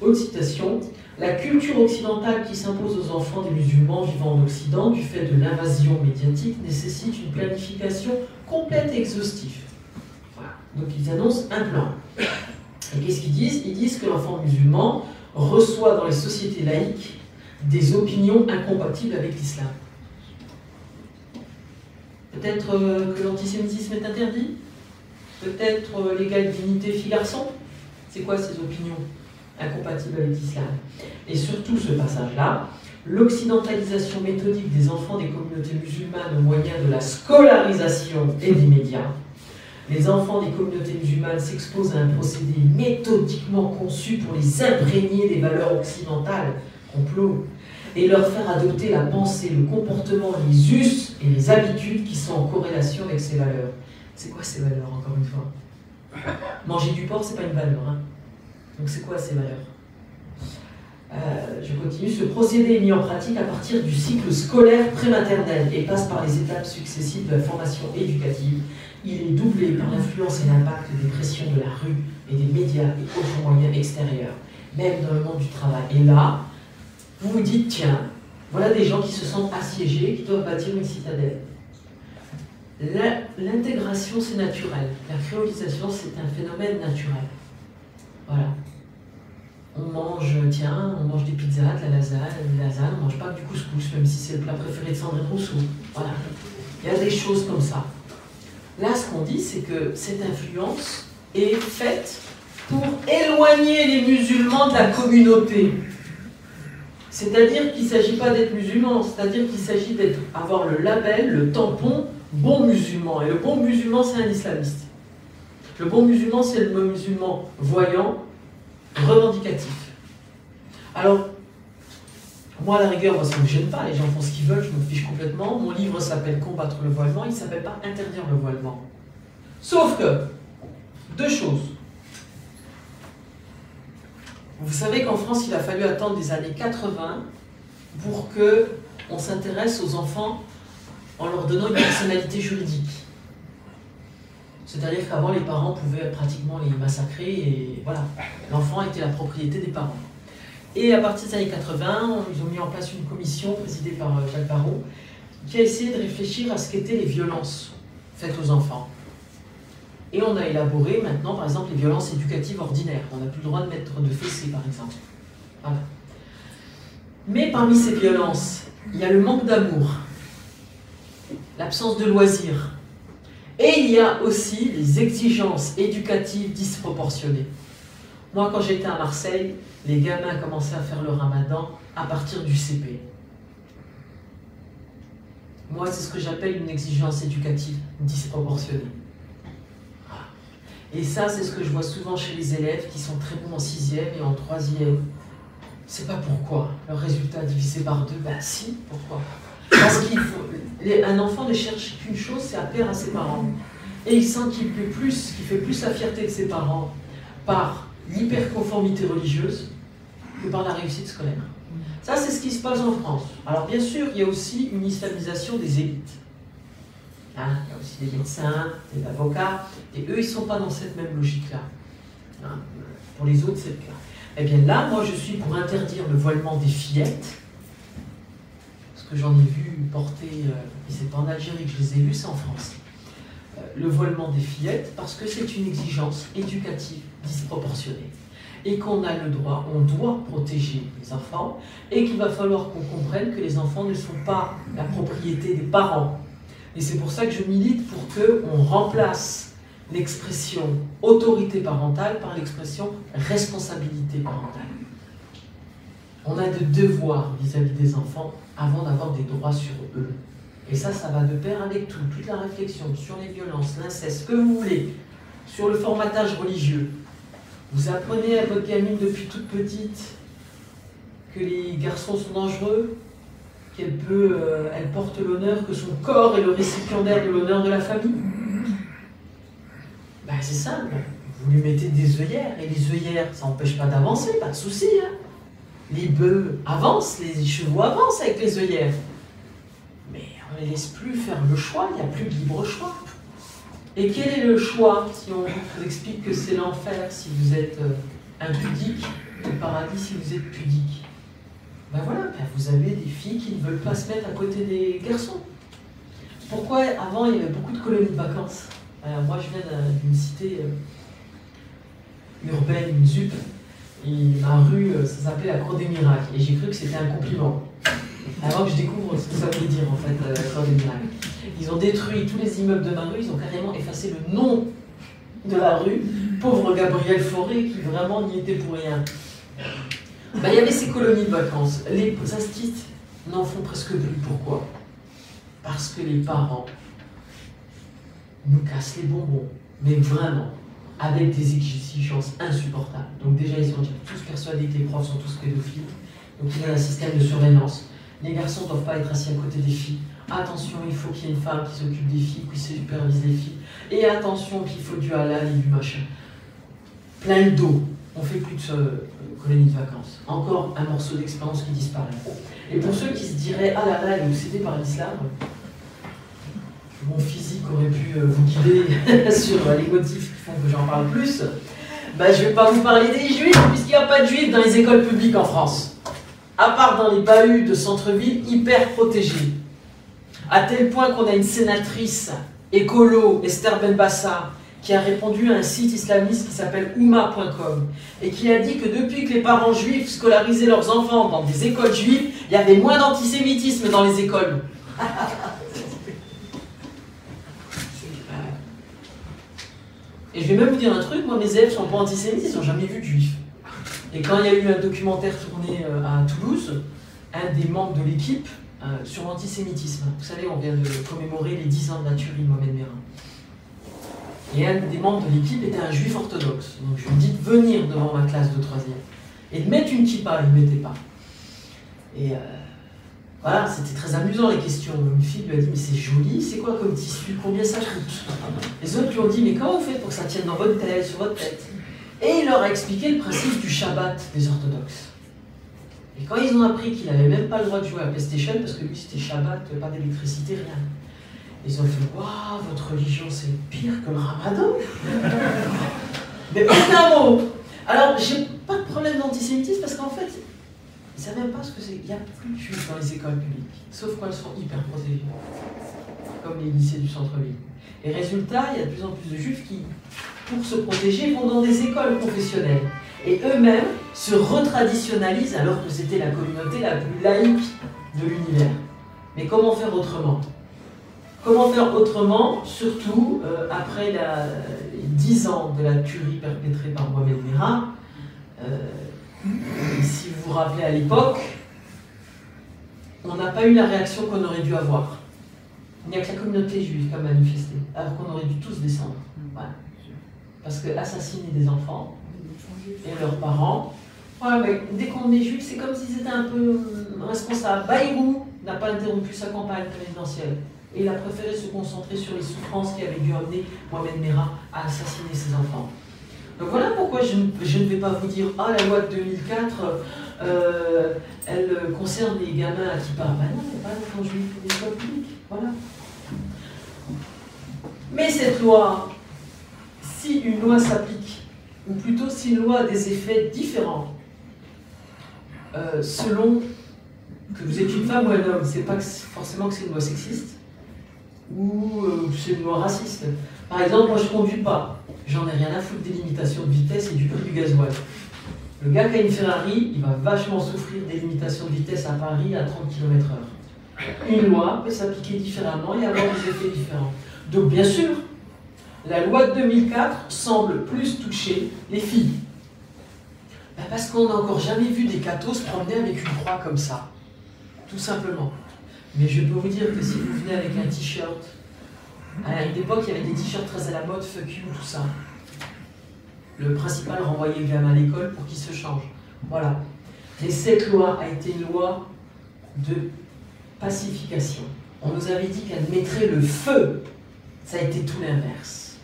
Autre citation la culture occidentale qui s'impose aux enfants des musulmans vivant en Occident du fait de l'invasion médiatique nécessite une planification complète et exhaustive. Voilà. Donc ils annoncent un plan. Et qu'est-ce qu'ils disent? Ils disent que l'enfant musulman reçoit dans les sociétés laïques des opinions incompatibles avec l'islam. Peut-être euh, que l'antisémitisme est interdit? Peut-être euh, l'égale dignité fille-garçon C'est quoi ces opinions incompatible avec l'islam? Et surtout ce passage-là, l'occidentalisation méthodique des enfants des communautés musulmanes au moyen de la scolarisation et des médias. Les enfants des communautés musulmanes s'exposent à un procédé méthodiquement conçu pour les imprégner des valeurs occidentales, complot, et leur faire adopter la pensée, le comportement, les us et les habitudes qui sont en corrélation avec ces valeurs. C'est quoi ces valeurs, encore une fois? Manger du porc, c'est pas une valeur. Hein donc c'est quoi ces valeurs? Euh, je continue. Ce procédé est mis en pratique à partir du cycle scolaire prématernel et passe par les étapes successives de la formation éducative. Il est doublé par l'influence et l'impact des pressions de la rue et des médias et autres moyens extérieurs, même dans le monde du travail. Et là, vous vous dites, tiens, voilà des gens qui se sentent assiégés, qui doivent bâtir une citadelle. L'intégration, c'est naturel. La créolisation, c'est un phénomène naturel. Voilà. On mange, tiens, on mange des pizzas, de la lasagne, de la lasagne, on mange pas du couscous, même si c'est le plat préféré de Sandrine Rousseau. Voilà. Il y a des choses comme ça. Là, ce qu'on dit, c'est que cette influence est faite pour éloigner les musulmans de la communauté. C'est-à-dire qu'il ne s'agit pas d'être musulman, c'est-à-dire qu'il s'agit d'avoir le label, le tampon bon musulman. Et le bon musulman, c'est un islamiste. Le bon musulman, c'est le musulman voyant, revendicatif. Alors, moi, à la rigueur, ça ne me gêne pas, les gens font ce qu'ils veulent, je me fiche complètement. Mon livre s'appelle Combattre le voilement, il ne s'appelle pas Interdire le voilement. Sauf que, deux choses. Vous savez qu'en France, il a fallu attendre des années 80 pour que on s'intéresse aux enfants en leur donnant une personnalité juridique. C'est-à-dire qu'avant, les parents pouvaient pratiquement les massacrer et voilà, l'enfant était la propriété des parents. Et à partir des années 80, ils ont mis en place une commission présidée par euh, Jacques Barrault qui a essayé de réfléchir à ce qu'étaient les violences faites aux enfants. Et on a élaboré maintenant, par exemple, les violences éducatives ordinaires. On n'a plus le droit de mettre de fessées, par exemple. Voilà. Mais parmi ces violences, il y a le manque d'amour, l'absence de loisirs, et il y a aussi les exigences éducatives disproportionnées. Moi, quand j'étais à Marseille, les gamins commençaient à faire le ramadan à partir du CP. Moi, c'est ce que j'appelle une exigence éducative disproportionnée. Et ça, c'est ce que je vois souvent chez les élèves qui sont très bons en sixième et en troisième. C'est pas pourquoi. Leur résultat divisé par deux, ben si, pourquoi? Parce qu'un enfant ne cherche qu'une chose, c'est à plaire à ses parents. Et il sent qu'il plaît plus, qu'il fait plus la fierté de ses parents par l'hyperconformité religieuse que par la réussite scolaire. Ça, c'est ce qui se passe en France. Alors, bien sûr, il y a aussi une islamisation des élites. Hein, il y a aussi des médecins, des avocats, et eux, ils ne sont pas dans cette même logique-là. Hein, pour les autres, c'est le cas. Eh bien là, moi, je suis pour interdire le voilement des fillettes, que j'en ai vu porter, euh, et c'est pas en Algérie que je les ai vus, c'est en France. Euh, le voilement des fillettes, parce que c'est une exigence éducative disproportionnée et qu'on a le droit, on doit protéger les enfants, et qu'il va falloir qu'on comprenne que les enfants ne sont pas la propriété des parents. Et c'est pour ça que je milite pour qu'on remplace l'expression autorité parentale par l'expression responsabilité parentale. On a des devoirs vis-à-vis des enfants avant d'avoir des droits sur eux. Et ça, ça va de pair avec tout, toute la réflexion sur les violences, l'inceste, ce que vous voulez, sur le formatage religieux, vous apprenez à votre gamine depuis toute petite que les garçons sont dangereux, qu'elle peut, euh, elle porte l'honneur, que son corps est le récipiendaire de l'honneur de la famille. Ben, c'est simple. Vous lui mettez des œillères, et les œillères, ça n'empêche pas d'avancer, pas de souci. Hein. Les bœufs avancent, les chevaux avancent avec les œillères. Mais on ne les laisse plus faire le choix, il n'y a plus de libre choix. Et quel est le choix si on vous explique que c'est l'enfer si vous êtes euh, impudique, le paradis si vous êtes pudique? Ben voilà, ben vous avez des filles qui ne veulent pas se mettre à côté des garçons. Pourquoi avant il y avait beaucoup de colonies de vacances? Alors, Moi je viens d'une cité euh, urbaine, une ZUP, et ma rue, euh, ça s'appelait la Cour des Miracles, et j'ai cru que c'était un compliment. Avant que je découvre ce que ça voulait dire en fait, la Cour des Miracles. Ils ont détruit tous les immeubles de ma rue, ils ont carrément effacé le nom de la rue. Pauvre Gabriel Fauré qui vraiment n'y était pour rien. Ben, il y avait ces colonies de vacances. Les astites n'en font presque plus. Pourquoi? Parce que les parents nous cassent les bonbons. Mais vraiment, avec des exigences insupportables. Donc déjà, ils sont tous persuadés que les profs sont tous pédophiles. Donc il y a un système de surveillance. Les garçons ne doivent pas être assis à côté des filles. Attention, il faut qu'il y ait une femme qui s'occupe des filles, qui supervise les filles. Et attention qu'il faut du halal et du machin. Plein le dos. On fait plus de euh, colonie de vacances. Encore un morceau d'expérience qui disparaît. Et pour ceux qui se diraient Ah là là, elle est obsédée par l'islam, mon physique aurait pu euh, vous guider sur les motifs qui font que j'en parle plus. Ben, je ne vais pas vous parler des juifs, puisqu'il n'y a pas de juifs dans les écoles publiques en France. À part dans les bahuts de centre-ville hyper protégés à tel point qu'on a une sénatrice écolo, Esther Benbassa, qui a répondu à un site islamiste qui s'appelle Ouma.com et qui a dit que depuis que les parents juifs scolarisaient leurs enfants dans des écoles juives, il y avait moins d'antisémitisme dans les écoles. Et je vais même vous dire un truc, moi mes élèves sont pas antisémites, ils n'ont jamais vu de juifs. Et quand il y a eu un documentaire tourné euh, à Toulouse, un des membres de l'équipe euh, sur l'antisémitisme. Vous savez, on vient de commémorer les 10 ans de la tuerie de Mohamed Merah. Et un des membres de l'équipe était un juif orthodoxe. Donc je lui dis de venir devant ma classe de troisième et de mettre une kippa, il ne mettait pas. Et euh, voilà, c'était très amusant les questions. Une fille lui a dit Mais c'est joli, c'est quoi comme tissu? Combien ça coûte? Les autres lui ont dit Mais comment vous faites pour que ça tienne dans votre tête, sur votre tête? Et il leur a expliqué le principe du Shabbat des orthodoxes. Et quand ils ont appris qu'il n'avait même pas le droit de jouer à PlayStation, parce que lui c'était Shabbat, pas d'électricité, rien, ils ont fait Waouh, votre religion c'est pire que le ramadan? Mais aucun mot! Alors, j'ai pas de problème d'antisémitisme parce qu'en fait, Ils ne savent même pas ce que c'est. Il n'y a plus de juifs dans les écoles publiques, sauf quand elles sont hyper protégées, comme les lycées du centre-ville. Et résultat, il y a de plus en plus de juifs qui, pour se protéger, vont dans des écoles confessionnelles. Et eux-mêmes se retraditionnalisent alors que c'était la communauté la plus laïque de l'univers. Mais comment faire autrement? Comment faire autrement, surtout euh, après la, les dix ans de la tuerie perpétrée par Mohamed Merah? Euh, Si vous vous rappelez à l'époque, on n'a pas eu la réaction qu'on aurait dû avoir. Il n'y a que la communauté juive qui a manifesté, alors qu'on aurait dû tous descendre. Voilà. Parce que assassiner des enfants et leurs parents, mais dès qu'on est juif, c'est comme s'ils étaient un peu responsables. Bayrou n'a pas interrompu sa campagne présidentielle. Et il a préféré se concentrer sur les souffrances qui avaient dû amener Mohamed Merah à assassiner ses enfants. Donc voilà pourquoi je, ne- vais pas vous dire Ah, la loi de 2004, euh, elle concerne les gamins à qui parlent. Ben non, a pas d'enfants juifs dans les écoles publiques. Voilà. Mais cette loi, si une loi s'applique, ou plutôt si une loi a des effets différents, euh, selon que vous êtes une femme ou un homme, c'est pas forcément que c'est une loi sexiste ou euh, c'est une loi raciste. Par exemple, moi je conduis pas, j'en ai rien à foutre des limitations de vitesse et du prix du gasoil. Le gars qui a une Ferrari, il va vachement souffrir des limitations de vitesse à Paris à 30 km/h. Une loi peut s'appliquer différemment et avoir des effets différents. Donc bien sûr, la loi de 2004 semble plus toucher les filles. Ben, parce qu'on n'a encore jamais vu des cathos se promener avec une croix comme ça. Tout simplement. Mais je peux vous dire que si vous venez avec un t-shirt, à une époque il y avait des t-shirts très à la mode, fuck you, tout ça. Le principal renvoyait le gamin à l'école pour qu'il se change. Voilà. Et cette loi a été une loi de pacification. On nous avait dit qu'elle mettrait le feu. Ça a été tout l'inverse.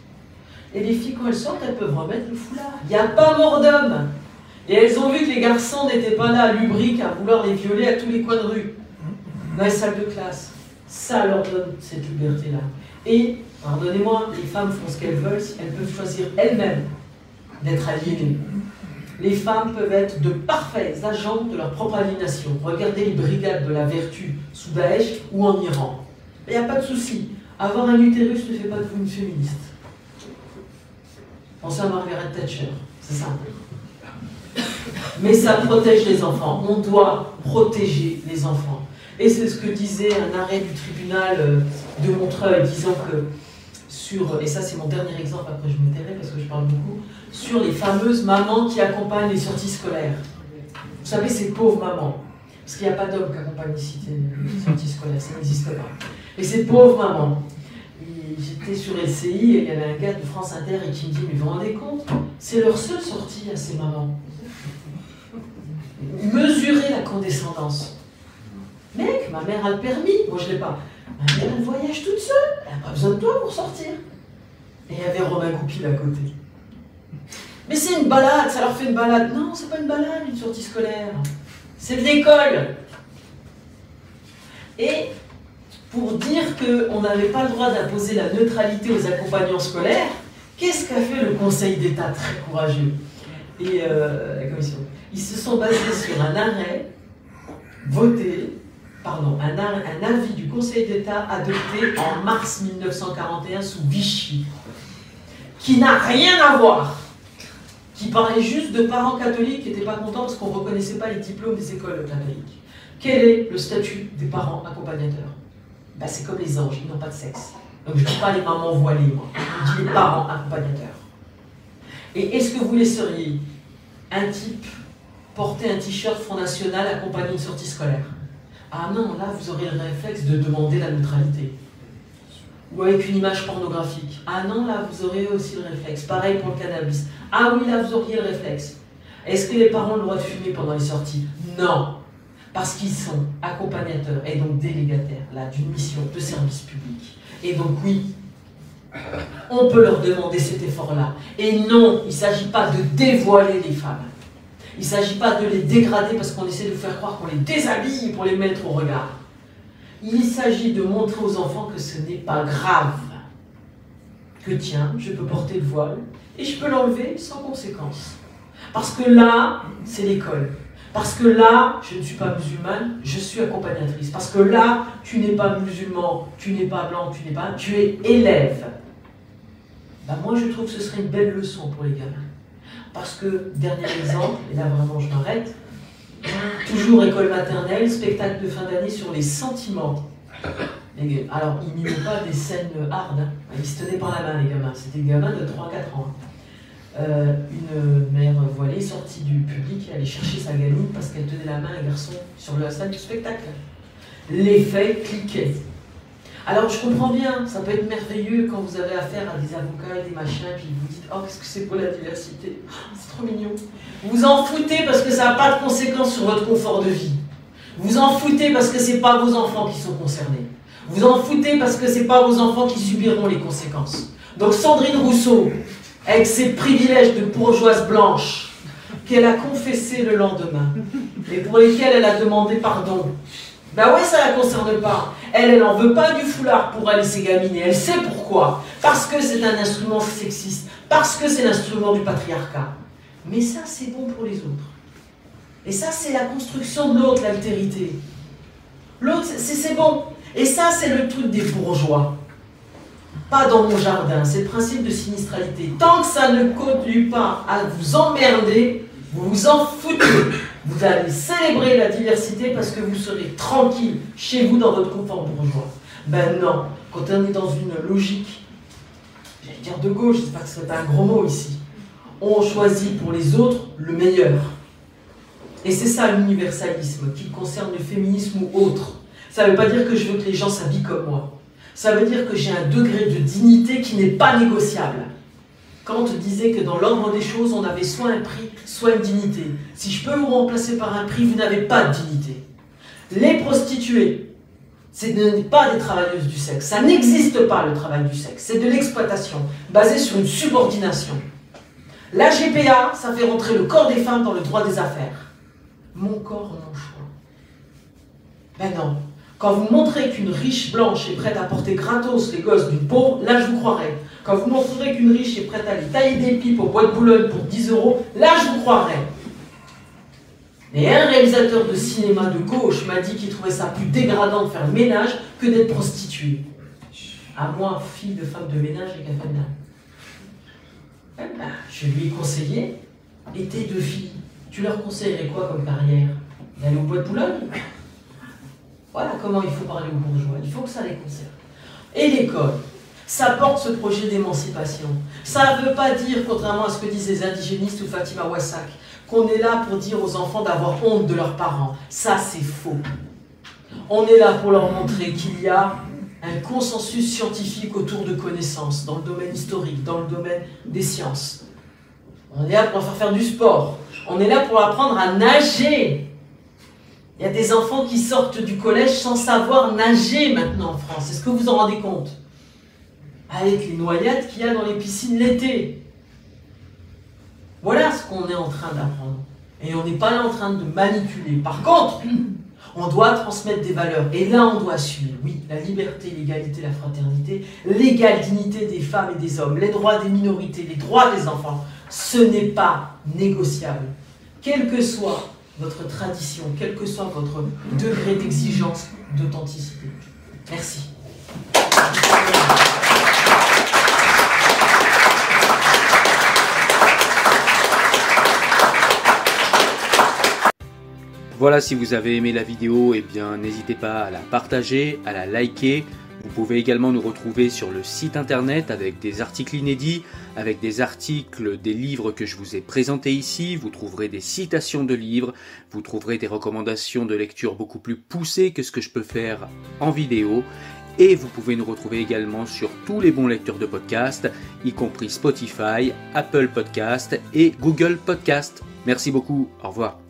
Et les filles, quand elles sortent, elles peuvent remettre le foulard. Il n'y a pas mort d'homme. Et elles ont vu que les garçons n'étaient pas là à lubrique, à vouloir les violer à tous les coins de rue, dans les salles de classe. Ça leur donne cette liberté-là. Et, pardonnez-moi, les femmes font ce qu'elles veulent, elles peuvent choisir elles-mêmes d'être aliénées. Les femmes peuvent être de parfaits agents de leur propre aliénation. Regardez les brigades de la vertu sous Daesh ou en Iran. Il n'y a pas de souci. Avoir un utérus ne fait pas de vous une féministe. Pensez à Margaret Thatcher, c'est simple. Mais ça protège les enfants. On doit protéger les enfants. Et c'est ce que disait un arrêt du tribunal euh, de Montreuil, disant que sur, et ça c'est mon dernier exemple, après je me parce que je parle beaucoup, sur les fameuses mamans qui accompagnent les sorties scolaires. Vous savez, ces pauvres mamans, parce qu'il n'y a pas d'hommes qui accompagnent les sorties scolaires, ça n'existe pas. Et ces pauvres mamans, j'étais sur LCI et il y avait un gars de France Inter et qui me dit, mais vous vous rendez compte, c'est leur seule sortie à ces mamans. Mesurer la condescendance. Mec, ma mère a le permis, moi je l'ai pas. Ma mère elle voyage toute seule, elle n'a pas besoin de toi pour sortir. Et il y avait Romain Goupil à côté. Mais c'est une balade, ça leur fait une balade. Non, c'est pas une balade, une sortie scolaire. C'est de l'école. Et pour dire qu'on n'avait pas le droit d'imposer la neutralité aux accompagnants scolaires, qu'est-ce qu'a fait le Conseil d'État très courageux et euh, la commission? Ils se sont basés sur un arrêt voté, pardon, un, avis du Conseil d'État adopté en mars 1941 sous Vichy, qui n'a rien à voir, qui parlait juste de parents catholiques qui n'étaient pas contents parce qu'on ne reconnaissait pas les diplômes des écoles catholiques. Quel est le statut des parents accompagnateurs? Ben, C'est comme les anges, ils n'ont pas de sexe. Donc je ne dis pas les mamans voilées, moi. Je dis les parents accompagnateurs. Et est-ce que vous laisseriez un type porter un t-shirt Front National accompagné d'une sortie scolaire Ah non, là vous aurez le réflexe de demander la neutralité. Ou avec une image pornographique. Ah non, là vous aurez aussi le réflexe. Pareil pour le cannabis. Ah oui, là vous auriez le réflexe. Est-ce que les parents ont le droit de fumer pendant les sorties? Non. Parce qu'ils sont accompagnateurs et donc délégataires d'une mission de service public. Et donc oui, on peut leur demander cet effort-là. Et non, il ne s'agit pas de dévoiler les femmes. Il ne s'agit pas de les dégrader parce qu'on essaie de faire croire qu'on les déshabille pour les mettre au regard. Il s'agit de montrer aux enfants que ce n'est pas grave. Que tiens, je peux porter le voile et je peux l'enlever sans conséquence. Parce que là, c'est l'école. Parce que là, je ne suis pas musulmane, je suis accompagnatrice. Parce que là, tu n'es pas musulman, tu n'es pas blanc, tu n'es pas, tu es élève. Bah moi, je trouve que ce serait une belle leçon pour les gamins. Parce que, dernier exemple, et là vraiment je m'arrête, toujours école maternelle, spectacle de fin d'année sur les sentiments. alors, ils n'y pas des scènes hard, hein. ils se tenaient par la main, les gamins. C'était des gamins de 3-4 ans. Euh, une mère voilée sortie du public et allait chercher sa gamine parce qu'elle tenait la main à un garçon sur le salle du spectacle. L'effet cliquait. Alors je comprends bien, ça peut être merveilleux quand vous avez affaire à des avocats et des machins, puis vous dites Oh, qu'est-ce que c'est pour la diversité? Oh, C'est trop mignon. Vous vous en foutez parce que ça n'a pas de conséquences sur votre confort de vie. Vous vous en foutez parce que ce n'est pas vos enfants qui sont concernés. Vous en foutez parce que ce n'est pas vos enfants qui subiront les conséquences. Donc Sandrine Rousseau, avec ses privilèges de bourgeoise blanche, qu'elle a confessé le lendemain, et pour lesquels elle a demandé pardon. Ben ouais, ça ne la concerne pas. Elle, elle n'en veut pas du foulard pour elle et elle sait pourquoi. Parce que c'est un instrument sexiste, parce que c'est l'instrument du patriarcat. Mais ça, c'est bon pour les autres. Et ça, c'est la construction de l'autre, l'altérité. L'autre, c'est bon. Et ça, c'est le truc des bourgeois pas dans mon jardin. C'est le principe de sinistralité. Tant que ça ne conduit pas à vous emmerder, vous vous en foutez. Vous allez célébrer la diversité parce que vous serez tranquille chez vous dans votre confort bourgeois. Ben non, quand on est dans une logique, j'allais dire de gauche, je sais pas que ce serait un gros mot ici, on choisit pour les autres le meilleur. Et c'est ça l'universalisme, qu'il concerne le féminisme ou autre. Ça ne veut pas dire que je veux que les gens s'habillent comme moi. Ça veut dire que j'ai un degré de dignité qui n'est pas négociable. Kant disait que dans l'ordre des choses, on avait soit un prix, soit une dignité. Si je peux vous remplacer par un prix, vous n'avez pas de dignité. Les prostituées, ce n'est pas des travailleuses du sexe. Ça n'existe pas le travail du sexe. C'est de l'exploitation, basée sur une subordination. La GPA, ça fait rentrer le corps des femmes dans le droit des affaires. Mon corps, mon choix. Ben non, quand vous montrez qu'une riche blanche est prête à porter gratos les gosses d'une pauvre, là je vous croirai. Quand vous montrerez qu'une riche est prête à aller tailler des pipes au bois de Boulogne pour 10 euros, là je vous croirai. Et un réalisateur de cinéma de gauche m'a dit qu'il trouvait ça plus dégradant de faire le ménage que d'être prostituée. À moi, fille de femme de ménage et femme eh ben, Je lui ai conseillé, et tes deux filles, tu leur conseillerais quoi comme carrière? D'aller au bois de Boulogne? Voilà comment il faut parler aux bourgeois. Il faut que ça les concerne. Et l'école, ça porte ce projet d'émancipation. Ça ne veut pas dire, contrairement à ce que disent les indigénistes ou Fatima Wassak, qu'on est là pour dire aux enfants d'avoir honte de leurs parents. Ça, c'est faux. On est là pour leur montrer qu'il y a un consensus scientifique autour de connaissances dans le domaine historique, dans le domaine des sciences. On est là pour leur faire faire du sport. On est là pour apprendre à nager. Il y a des enfants qui sortent du collège sans savoir nager maintenant en France. Est-ce que vous en rendez compte Avec les noyades qu'il y a dans les piscines l'été. Voilà ce qu'on est en train d'apprendre. Et on n'est pas là en train de manipuler. Par contre, on doit transmettre des valeurs. Et là, on doit assumer, oui, la liberté, l'égalité, la fraternité, l'égale dignité des femmes et des hommes, les droits des minorités, les droits des enfants. Ce n'est pas négociable. Quel que soit votre tradition, quel que soit votre degré d'exigence, d'authenticité. Merci. Voilà, si vous avez aimé la vidéo, eh bien n'hésitez pas à la partager, à la liker, vous pouvez également nous retrouver sur le site internet avec des articles inédits, avec des articles des livres que je vous ai présentés ici, vous trouverez des citations de livres, vous trouverez des recommandations de lecture beaucoup plus poussées que ce que je peux faire en vidéo. Et vous pouvez nous retrouver également sur tous les bons lecteurs de podcasts, y compris Spotify, Apple Podcast et Google Podcast. Merci beaucoup, au revoir.